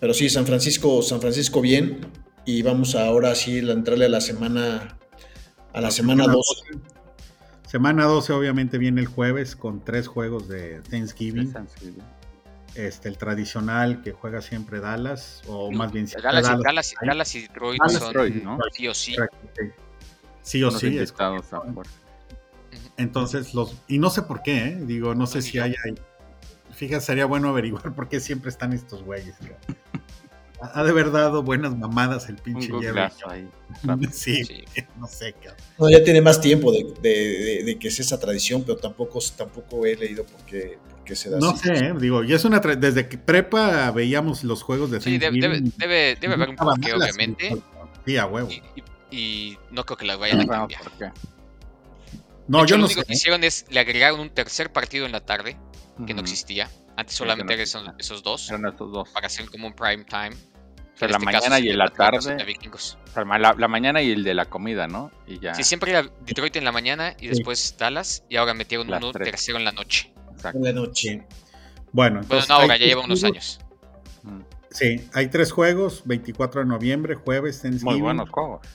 Speaker 2: pero sí, San Francisco, San Francisco bien. Y vamos ahora sí a entrarle a la semana, a la semana 2.
Speaker 4: Semana 12 obviamente viene el jueves con tres juegos de Thanksgiving. Este, el tradicional que juega siempre Dallas, o más bien si
Speaker 1: Dallas, y-
Speaker 4: Dallas,
Speaker 1: Dallas. Dallas y Detroit
Speaker 4: Dallas,
Speaker 1: son
Speaker 3: Detroit, ¿no?
Speaker 1: sí o sí.
Speaker 4: Correcto, sí. Sí o sí. es
Speaker 3: a.
Speaker 4: Entonces, los. Y no sé por qué, ¿eh? Digo, no sé si hay. hay- Fíjate, sería bueno *laughs* averiguar por qué siempre están estos güeyes. Ha de haber dado buenas mamadas el pinche Jerry.
Speaker 3: ahí. *laughs*
Speaker 4: Sí,
Speaker 1: Sí. *laughs*
Speaker 4: no sé, cabrón.
Speaker 2: No, ya tiene más tiempo de, de- de- de que es esa tradición, pero tampoco, tampoco he leído por qué, por qué se da
Speaker 4: No
Speaker 2: así.
Speaker 4: sé, ¿eh? digo, y es una. tra- Desde que prepa veíamos los juegos de
Speaker 1: Sí, debe, debe,
Speaker 4: Thanksgiving,
Speaker 1: debe, debe haber un porqué, obviamente.
Speaker 4: Sí, a huevo.
Speaker 1: Y, y- y no creo que la vayan a
Speaker 3: Bueno,
Speaker 1: cambiar.
Speaker 3: ¿por qué?
Speaker 4: No,
Speaker 1: De hecho,
Speaker 4: yo
Speaker 1: lo
Speaker 4: no
Speaker 1: único
Speaker 4: sé.
Speaker 1: que hicieron es le agregaron un tercer partido en la tarde, que no existía. Antes solamente
Speaker 3: no
Speaker 1: eran esos, dos,
Speaker 3: Eran estos dos.
Speaker 1: para hacer como un prime time.
Speaker 3: O sea,
Speaker 1: En
Speaker 3: la
Speaker 1: este caso,
Speaker 3: mañana
Speaker 1: sí,
Speaker 3: y en la tarde.
Speaker 1: contra Vikingos.
Speaker 3: O sea, la, la mañana y el de la comida, ¿no? Y ya.
Speaker 1: Sí, siempre era Detroit en la mañana y después Dallas, y ahora metieron
Speaker 3: Las
Speaker 1: uno
Speaker 3: tres.
Speaker 1: tercero en la noche.
Speaker 3: Exacto.
Speaker 2: En la noche.
Speaker 4: Bueno,
Speaker 1: Bueno,
Speaker 4: entonces.
Speaker 1: no, ahora ya lleva unos años.
Speaker 4: Sí, hay tres juegos: 24 de noviembre, jueves, Thanksgiving.
Speaker 3: Muy buenos juegos.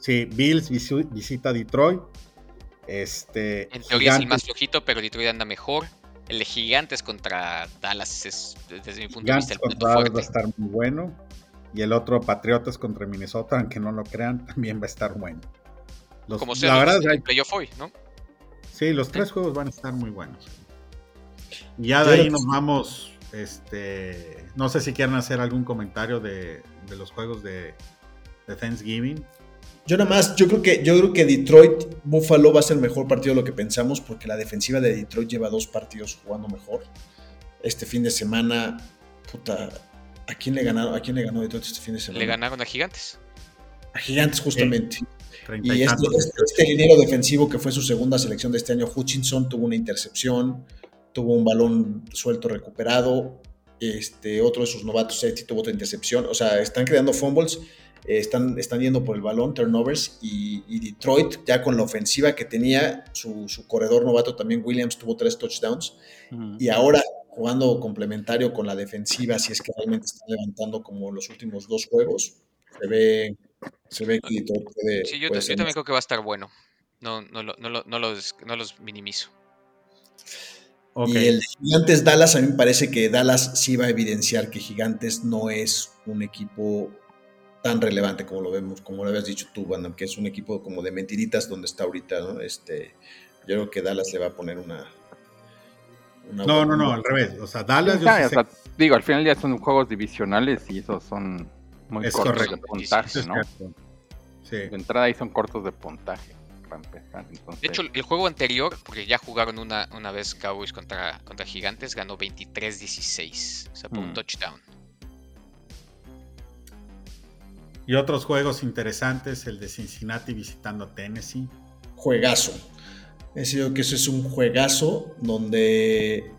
Speaker 4: Sí, Bills visita Detroit. Este.
Speaker 1: En teoría es el más flojito, pero Detroit anda mejor. El de Gigantes contra Dallas es, desde mi punto de
Speaker 4: Gigantes
Speaker 1: vista, el punto
Speaker 4: contra Dallas va a
Speaker 1: fuerte.
Speaker 4: estar muy bueno. Y el otro, Patriotas contra Minnesota, aunque no lo crean, *laughs* también va a estar bueno. Los-
Speaker 1: Como sea,
Speaker 4: la verdad,
Speaker 1: el
Speaker 4: hay-
Speaker 1: playoff hoy, ¿no?
Speaker 4: sí, los tres juegos van a estar muy buenos. Y ya de ahí nos vamos. Este, no sé si quieren hacer algún comentario de, de los juegos de, de Thanksgiving.
Speaker 2: Yo nada más, yo creo que, yo creo que Detroit Buffalo va a ser el mejor partido de lo que pensamos, porque la defensiva de Detroit lleva dos partidos jugando mejor. Este fin de semana, puta, ¿a quién le ganaron? ¿A quién le ganó Detroit este fin de semana?
Speaker 1: Le ganaron a Gigantes.
Speaker 2: A Gigantes, justamente. Y este, este, este liniero defensivo que fue su segunda selección de este año, Hutchinson, tuvo una intercepción, tuvo un balón suelto recuperado. Este, otro de sus novatos, Safety, tuvo otra intercepción. O sea, están creando fumbles, eh, están, están yendo por el balón, turnovers. Y, y Detroit, ya con la ofensiva que tenía, su, su corredor novato también, Williams, tuvo tres touchdowns. Y ahora jugando complementario con la defensiva, si es que realmente están levantando como los últimos dos juegos, se ve, se ve que Detroit puede.
Speaker 1: Sí, yo,
Speaker 2: puede
Speaker 1: también creo que va a estar bueno. No, no, lo- no, lo- no los, no los minimizo.
Speaker 2: Y el Gigantes Dallas, a mí me parece que Dallas sí va a evidenciar que Gigantes no es un equipo tan relevante como lo vemos, como lo habías dicho tú, Wanda, que es un equipo como de mentiritas donde está ahorita, ¿no? Este, yo creo que Dallas le va a poner una. una
Speaker 4: No, no,
Speaker 2: buena-
Speaker 4: no, al revés. O sea, Dallas, yo
Speaker 3: Ya,
Speaker 4: sí
Speaker 3: o
Speaker 4: sé
Speaker 3: sea, digo, al final ya son juegos divisionales y esos son muy
Speaker 4: Es
Speaker 3: cortos
Speaker 4: correcto.
Speaker 3: de puntaje, ¿no?
Speaker 4: Sí.
Speaker 3: De entrada ahí son cortos de puntaje, para empezar. Entonces,
Speaker 1: De hecho, el juego anterior, porque ya jugaron una, una vez Cowboys contra, contra Gigantes, ganó 23-16. O sea, por un
Speaker 3: Mm.
Speaker 1: touchdown.
Speaker 4: Y otros juegos interesantes, el de Cincinnati visitando Tennessee.
Speaker 2: juegazo. Es decir, que eso es un juegazo donde,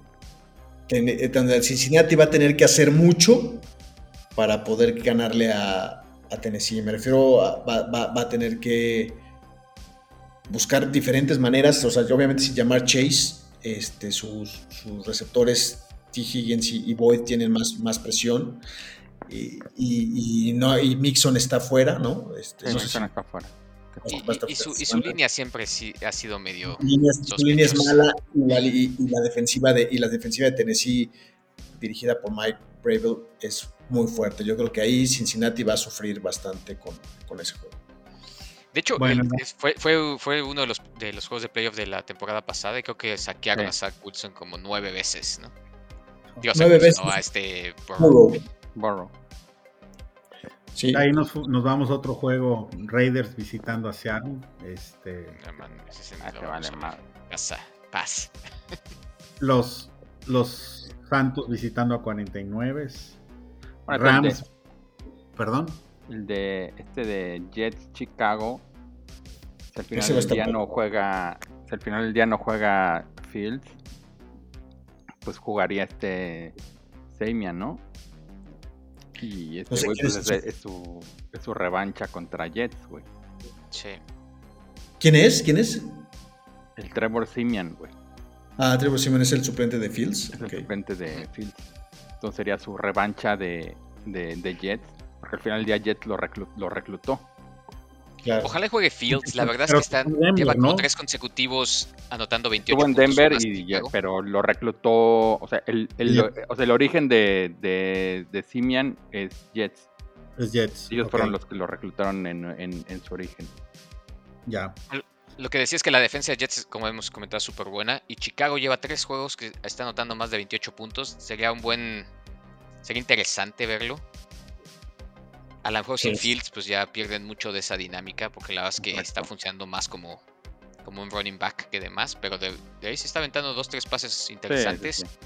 Speaker 2: eh, donde el Cincinnati va a tener que hacer mucho para poder ganarle a, Tennessee. Me refiero a va, va- a tener que buscar diferentes maneras. O sea, obviamente sin llamar Chase, este, sus, sus receptores T. Higgins y Boyd tienen más, más presión. Y, y- y no, y Mixon está fuera, ¿no? Este,
Speaker 3: sí,
Speaker 2: no si-.
Speaker 1: Y, y- y su,
Speaker 2: fuera.
Speaker 1: y su línea siempre sí ha sido medio.
Speaker 2: líneas, su línea es mala y la, y- y la defensiva de y la defensiva de Tennessee dirigida por Mike Bravel es muy fuerte. Yo creo que ahí Cincinnati va a sufrir bastante con, con ese juego.
Speaker 1: De hecho,
Speaker 4: Bueno,
Speaker 1: el-
Speaker 4: no.
Speaker 1: es- fue, fue, fue uno de los, de los juegos de playoff de la temporada pasada y creo que saquearon
Speaker 3: Sí.
Speaker 1: a Zach Wilson como nueve veces, ¿no? Digo,
Speaker 2: Nueve
Speaker 1: Zach Wilson, no,
Speaker 2: veces.
Speaker 1: a este Burrow.
Speaker 2: Burrow. Sí.
Speaker 4: Ahí nos, nos vamos a otro juego, Raiders visitando a Seattle. Este,
Speaker 1: No, man, ese
Speaker 3: Ah,
Speaker 1: lo
Speaker 3: vale.
Speaker 1: Pasa, paz. *laughs*
Speaker 4: los, los Santos visitando a 49.
Speaker 3: Bueno,
Speaker 4: Rams, perdón.
Speaker 3: El de este de Jets Chicago. Si al final del día no juega. Si al final del día no juega Fields. Pues jugaría este Samian, ¿no? Y este
Speaker 2: No sé
Speaker 3: güey pues
Speaker 2: es
Speaker 3: su, es su revancha contra Jets, güey.
Speaker 1: Sí.
Speaker 2: ¿Quién es? ¿Quién es?
Speaker 3: El Trevor Simian, güey.
Speaker 2: Ah, Trevor Simon es el suplente de Fields.
Speaker 3: Es el suplente de Fields. Entonces sería su revancha de, de, de Jets. Porque al final del día Jets lo, reclu- lo reclutó.
Speaker 2: Claro.
Speaker 1: Ojalá juegue Fields. La verdad es que está,
Speaker 4: estuvo en Denver,
Speaker 1: lleva como
Speaker 4: ¿no?
Speaker 1: tres consecutivos anotando 28
Speaker 3: Estuvo en
Speaker 1: puntos
Speaker 3: Denver, y ya- pero lo reclutó. O sea, el, o sea, el origen de, de, de Simian es Jets.
Speaker 4: Es Jets.
Speaker 3: Ellos fueron los que lo reclutaron en, en- en su origen.
Speaker 4: Ya.
Speaker 1: Lo que decía es que la defensa de Jets, como hemos comentado, es súper buena. Y Chicago lleva tres juegos que está anotando más de 28 puntos. Sería un buen. Sería interesante verlo. A lo mejor sin
Speaker 2: Sí.
Speaker 1: Fields, pues ya pierden mucho de esa dinámica. Porque la verdad es que
Speaker 3: Correcto.
Speaker 1: está funcionando más como, como un running back que demás. Pero de, de ahí se está aventando dos, tres pases interesantes.
Speaker 3: sí, sí.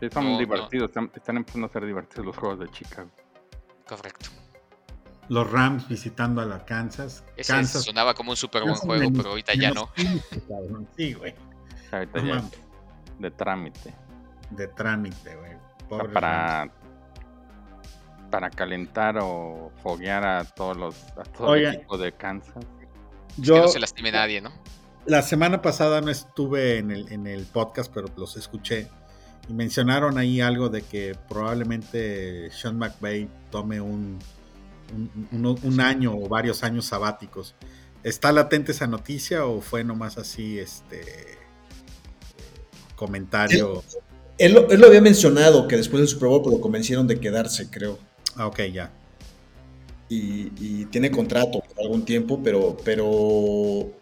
Speaker 3: Sí, son
Speaker 1: No, no.
Speaker 3: divertidos. Están, están empezando a ser divertidos los juegos de Chicago.
Speaker 1: Correcto.
Speaker 4: Los Rams visitando a la Kansas.
Speaker 1: Ese
Speaker 4: Kansas.
Speaker 1: sonaba como un súper buen juego, pero ahorita ya no.
Speaker 4: 15, cabrón. Sí, güey.
Speaker 3: Ahorita
Speaker 4: No
Speaker 3: ya de trámite.
Speaker 4: De trámite, güey.
Speaker 3: O sea,
Speaker 4: Pobres Rams.
Speaker 3: Para, calentar o foguear a todos los a todo
Speaker 4: Oye.
Speaker 3: el equipo de Kansas.
Speaker 1: Que
Speaker 4: Yo,
Speaker 1: no se lastime nadie, ¿no?
Speaker 4: La semana pasada no estuve en el, en el podcast, pero los escuché. Y mencionaron ahí algo de que probablemente Sean McVay tome un, un, un- un año o varios años sabáticos. ¿Está latente esa noticia o fue nomás así este comentario?
Speaker 2: Él, lo- él lo había mencionado que después del Super Bowl lo convencieron de quedarse, creo.
Speaker 4: Ah, ok, ya.
Speaker 2: Y, y tiene contrato por algún tiempo, pero, pero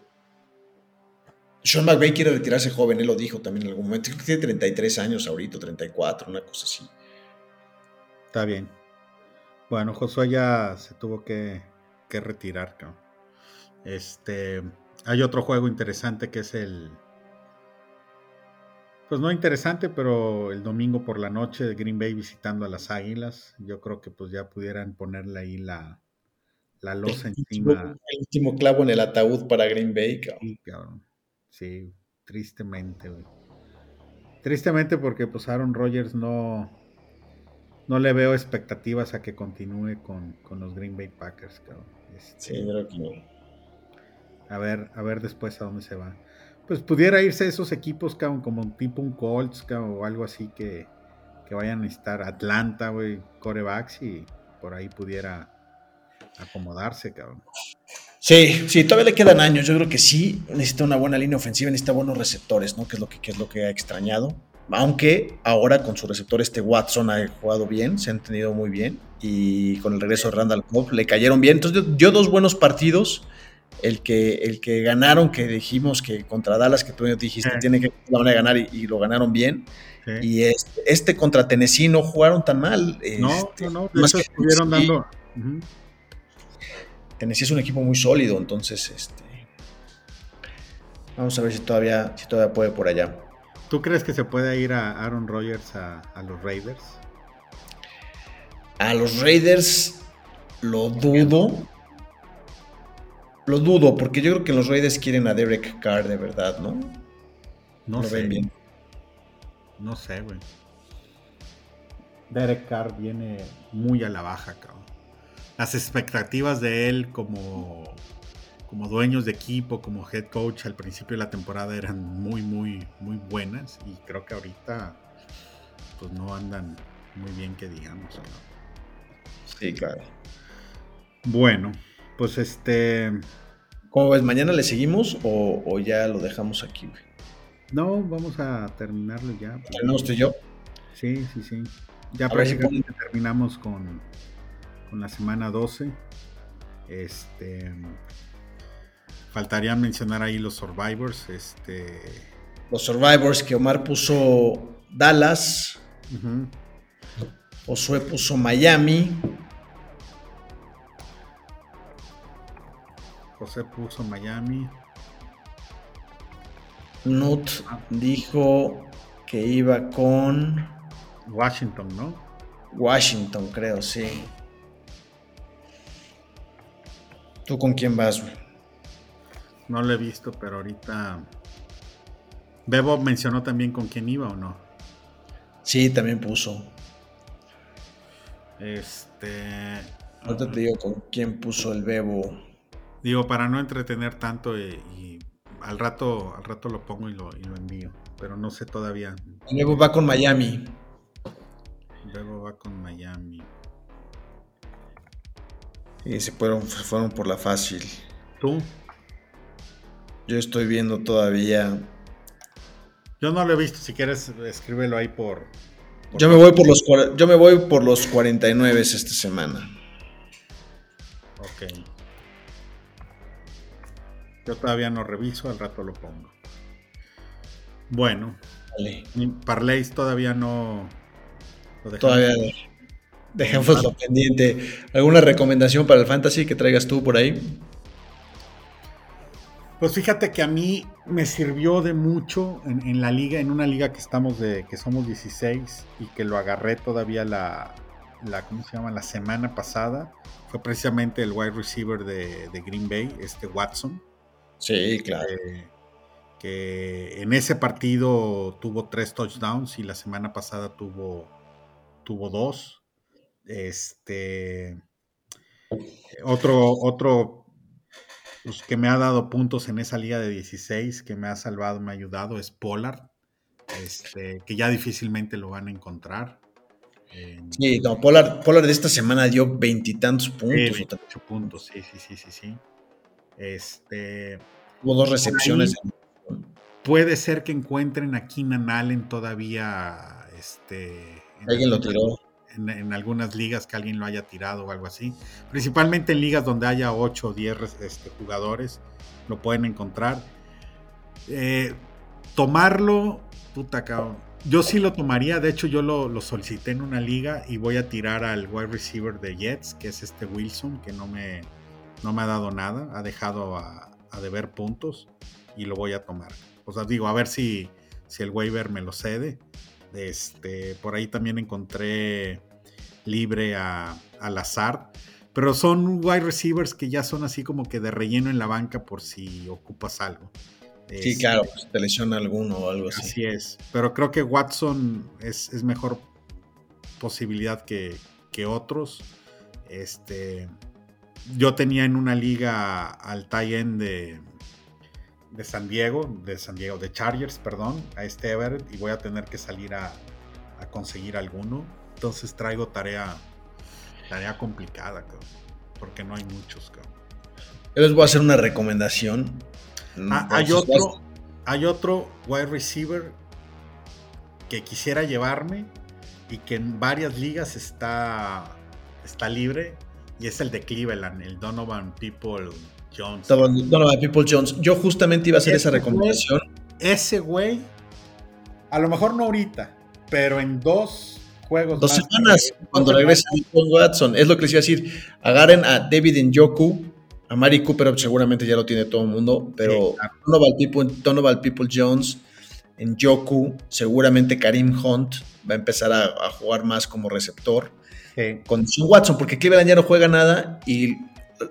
Speaker 2: Sean McVay quiere retirarse joven, él lo dijo también en algún momento. Creo que tiene 33 años ahorita, 34, una cosa así.
Speaker 4: Está bien. Bueno, Josué ya se tuvo que, que retirar, cabrón. Este. Hay otro juego interesante que es el. Pues no interesante, pero el domingo por la noche de Green Bay visitando a las Águilas. Yo creo que pues ya pudieran ponerle ahí la, la losa
Speaker 2: El último,
Speaker 4: encima.
Speaker 2: el último clavo en el ataúd para Green Bay. cabrón.
Speaker 4: Sí, cabrón. Sí, tristemente, güey. Tristemente porque pues Aaron Rodgers no, no le veo expectativas a que continúe con, con los Green Bay Packers, cabrón. Este,
Speaker 2: Sí, yo creo que no.
Speaker 4: a ver, a ver después a dónde se va. Pues pudiera irse esos equipos, cabrón, como tipo un Colts, o algo así que, que vayan a necesitar Atlanta, güey, corebacks y por ahí pudiera acomodarse, cabrón.
Speaker 2: Sí, sí, todavía le quedan años. Yo creo que sí necesita una buena línea ofensiva, necesita buenos receptores, ¿no? Que es lo que, que es lo que ha extrañado. Aunque ahora con su receptor este Watson ha jugado bien, se ha entendido muy bien. Y con el regreso de Randall Cobb le cayeron bien. Entonces dio dos buenos partidos. El que, el que ganaron, que dijimos que contra Dallas, que tú dijiste,
Speaker 4: Sí.
Speaker 2: tiene que la van a ganar y, y lo ganaron bien.
Speaker 4: Sí.
Speaker 2: Y este, este contra Tennessee no jugaron tan mal.
Speaker 4: no,
Speaker 2: este,
Speaker 4: no, no, de
Speaker 2: más
Speaker 4: hecho
Speaker 2: que
Speaker 4: estuvieron
Speaker 2: Tennessee-
Speaker 4: dando.
Speaker 2: Tennessee es un equipo muy sólido, entonces este, vamos a ver si todavía, si todavía puede por allá.
Speaker 4: ¿Tú crees que se puede ir a Aaron Rodgers a, a los Raiders?
Speaker 2: A los Raiders lo dudo. Lo dudo, porque yo creo que los Raiders quieren a Derek Carr de verdad, ¿no?
Speaker 4: No
Speaker 2: Lo
Speaker 4: sé.
Speaker 2: ven bien.
Speaker 4: No sé, güey. Derek Carr viene muy a la baja, cabrón. Las expectativas de él como, como dueños de equipo, como head coach al principio de la temporada eran muy, muy, muy buenas. Y creo que ahorita pues no andan muy bien que digamos.
Speaker 2: Sí, claro.
Speaker 4: Bueno, pues este...
Speaker 2: ¿Cómo ves? ¿Mañana le seguimos o, o ya lo dejamos aquí, güey?
Speaker 4: No, vamos a terminarlo ya.
Speaker 2: ¿Terminamos tú y yo?
Speaker 4: Sí, sí, sí. Ya
Speaker 2: A ver si
Speaker 4: prácticamente terminamos con, con la semana 12. Este. Faltaría mencionar ahí los Survivors. Este.
Speaker 2: Los Survivors que Omar puso Dallas. Josué puso Miami.
Speaker 4: José puso Miami.
Speaker 2: Nut dijo que iba con
Speaker 4: Washington, ¿no?
Speaker 2: Washington, creo, sí. ¿Tú con quién vas, güey?
Speaker 4: No lo he visto, pero ahorita. Bebo mencionó también con quién iba o no.
Speaker 2: Sí, también puso.
Speaker 4: Este.
Speaker 2: Ahorita te digo con quién puso el Bebo.
Speaker 4: Digo, para no entretener tanto eh, y, al rato, al rato lo pongo y lo, y lo envío. Pero no sé todavía.
Speaker 2: El Bebo va con Miami.
Speaker 4: Bebo va con Miami.
Speaker 2: Y se fueron, fueron por la fácil.
Speaker 4: ¿Tú?
Speaker 2: Yo estoy viendo todavía.
Speaker 4: Yo no lo he visto, si quieres escríbelo ahí por.
Speaker 2: por yo me voy por los yo me voy por los 49 esta semana.
Speaker 4: Ok. Yo todavía no reviso, al rato lo pongo. Bueno.
Speaker 2: Vale.
Speaker 4: Parlays todavía no.
Speaker 2: Todavía no. Dejémoslo pendiente. ¿Alguna recomendación para el fantasy que traigas tú por ahí?
Speaker 4: Pues fíjate que a mí me sirvió de mucho en, la liga, en una liga que estamos de, que somos 16 y que lo agarré todavía la, la ¿cómo se llama? La semana pasada. Fue precisamente el wide receiver de, Green Bay, este Watson.
Speaker 2: Sí, claro.
Speaker 4: Eh, que en ese partido tuvo tres touchdowns y la semana pasada tuvo, tuvo dos. Este. Otro, otro pues, que me ha dado puntos en esa liga de 16, que me ha salvado, me ha ayudado, es Pollard. Este, que ya difícilmente lo van a encontrar.
Speaker 2: Sí, no, Pollard, de esta semana dio veintitantos puntos.
Speaker 4: Sí, puntos, sí, sí, sí, sí, sí. Este.
Speaker 2: Hubo dos recepciones.
Speaker 4: puede ser que encuentren a Keenan Allen todavía. Este.
Speaker 2: Alguien lo tiró
Speaker 4: en, algunas ligas que alguien lo haya tirado o algo así. Principalmente en ligas donde haya 8 o 10 este, jugadores, lo pueden encontrar. Eh, tomarlo, puta cabrón. Yo sí lo tomaría, de hecho yo lo, solicité en una liga y voy a tirar al wide receiver de Jets, que es este Wilson, que no me, no me ha dado nada, ha dejado a, deber puntos y lo voy a tomar. O sea, digo, a ver si, si el waiver me lo cede. Este, por ahí también encontré libre a, al azar. Pero son wide receivers que ya son así como que de relleno en la banca por si ocupas algo.
Speaker 2: Sí, este, claro, pues te lesiona alguno o algo así.
Speaker 4: Así es. Pero creo que Watson es, mejor posibilidad que, otros. Este, yo tenía en una liga al tie end de, de San Diego, de San Diego, de Chargers, perdón, a este Everett y voy a tener que salir a, conseguir alguno. Entonces traigo tarea, tarea complicada, porque no hay muchos,
Speaker 2: Yo les voy a hacer una recomendación.
Speaker 4: Ah, hay otro, hay otro wide receiver que quisiera llevarme y que en varias ligas está, está libre y es el de Cleveland, el Donovan People Jones.
Speaker 2: Donovan People Jones. Yo justamente iba a hacer esa recomendación.
Speaker 4: ese güey, a lo mejor no ahorita, pero en dos juegos.
Speaker 2: Dos semanas, cuando regrese Watson. Es lo que les iba a decir. Agarren a David Njoku, a Mari Cooper, seguramente ya lo tiene todo el mundo, pero Donovan, People, Donovan People Jones, Njoku, seguramente Karim Hunt va a empezar a, jugar más como receptor. Con Sean Watson, porque Cleveland ya no juega nada y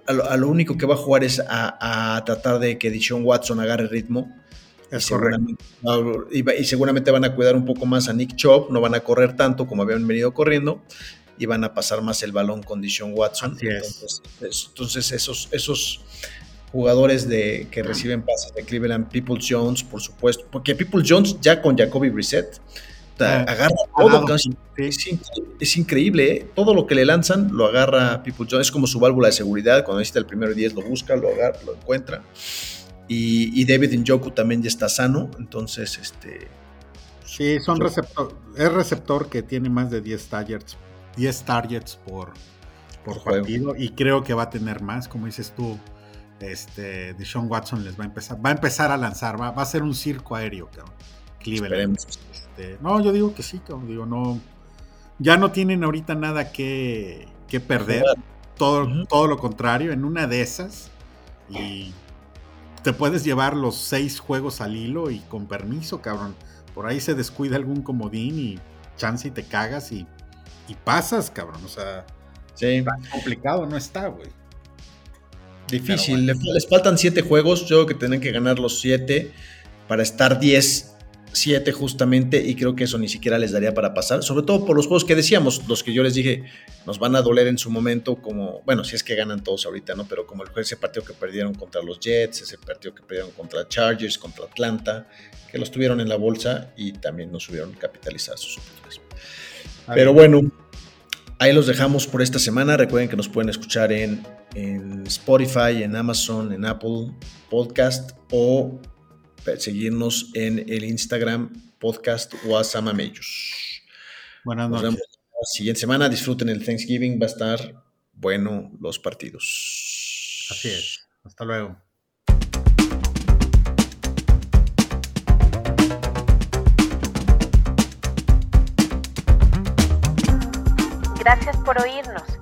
Speaker 2: a lo, único que va a jugar es a, tratar de que Dishon Watson agarre ritmo. y, seguramente, y, seguramente van a cuidar un poco más a Nick Chop, no van a correr tanto como habían venido corriendo y van a pasar más el balón con Dishon Watson. Entonces, esos, esos jugadores de, que reciben pases de Cleveland, People Jones, por supuesto, porque People Jones ya con Jacoby Brissett Ah, agarra todo. Es, increíble, ¿eh? todo lo que le lanzan lo agarra People Jones. Es como su válvula de seguridad. Cuando necesita el primero 10 lo busca, lo agarra, lo encuentra. Y, David Njoku también ya está sano. Entonces, este.
Speaker 4: Sí, son receptor, es receptor que tiene más de 10 targets, 10 targets por, por partido y creo que va a tener más, como dices tú. Este, Sean Watson les va a empezar, va a empezar a lanzar, va, a ser un circo aéreo, cabrón. Cleveland. Este, no, yo digo que sí, cabrón, digo, no, ya no tienen ahorita nada que, que perder, todo, todo lo contrario, en una de esas, y te puedes llevar los seis juegos al hilo y con permiso, cabrón. Por ahí se descuida algún comodín y chance y te cagas y, y pasas, cabrón. O sea,
Speaker 2: sí.
Speaker 4: complicado no está, güey.
Speaker 2: Difícil, les faltan siete juegos, yo creo que tienen que ganar los siete para estar 10 7 justamente y creo que eso ni siquiera les daría para pasar, sobre todo por los juegos que decíamos, los que yo les dije nos van a doler en su momento como, bueno, si es que ganan todos ahorita, ¿no? Pero como el, ese partido que perdieron contra los Jets, ese partido que perdieron contra Chargers, contra Atlanta, que los tuvieron en la bolsa y también no subieron capitalizar sus oportunidades. Pero bueno, ahí los dejamos por esta semana. Recuerden que nos pueden escuchar en, en Spotify, en Amazon, en Apple Podcast o seguirnos en el Instagram podcast Guasamamellos.
Speaker 4: Buenas noches.
Speaker 2: la siguiente semana. Disfruten el Thanksgiving. Va a estar bueno los partidos.
Speaker 4: Así es. Hasta luego.
Speaker 5: Gracias por oírnos.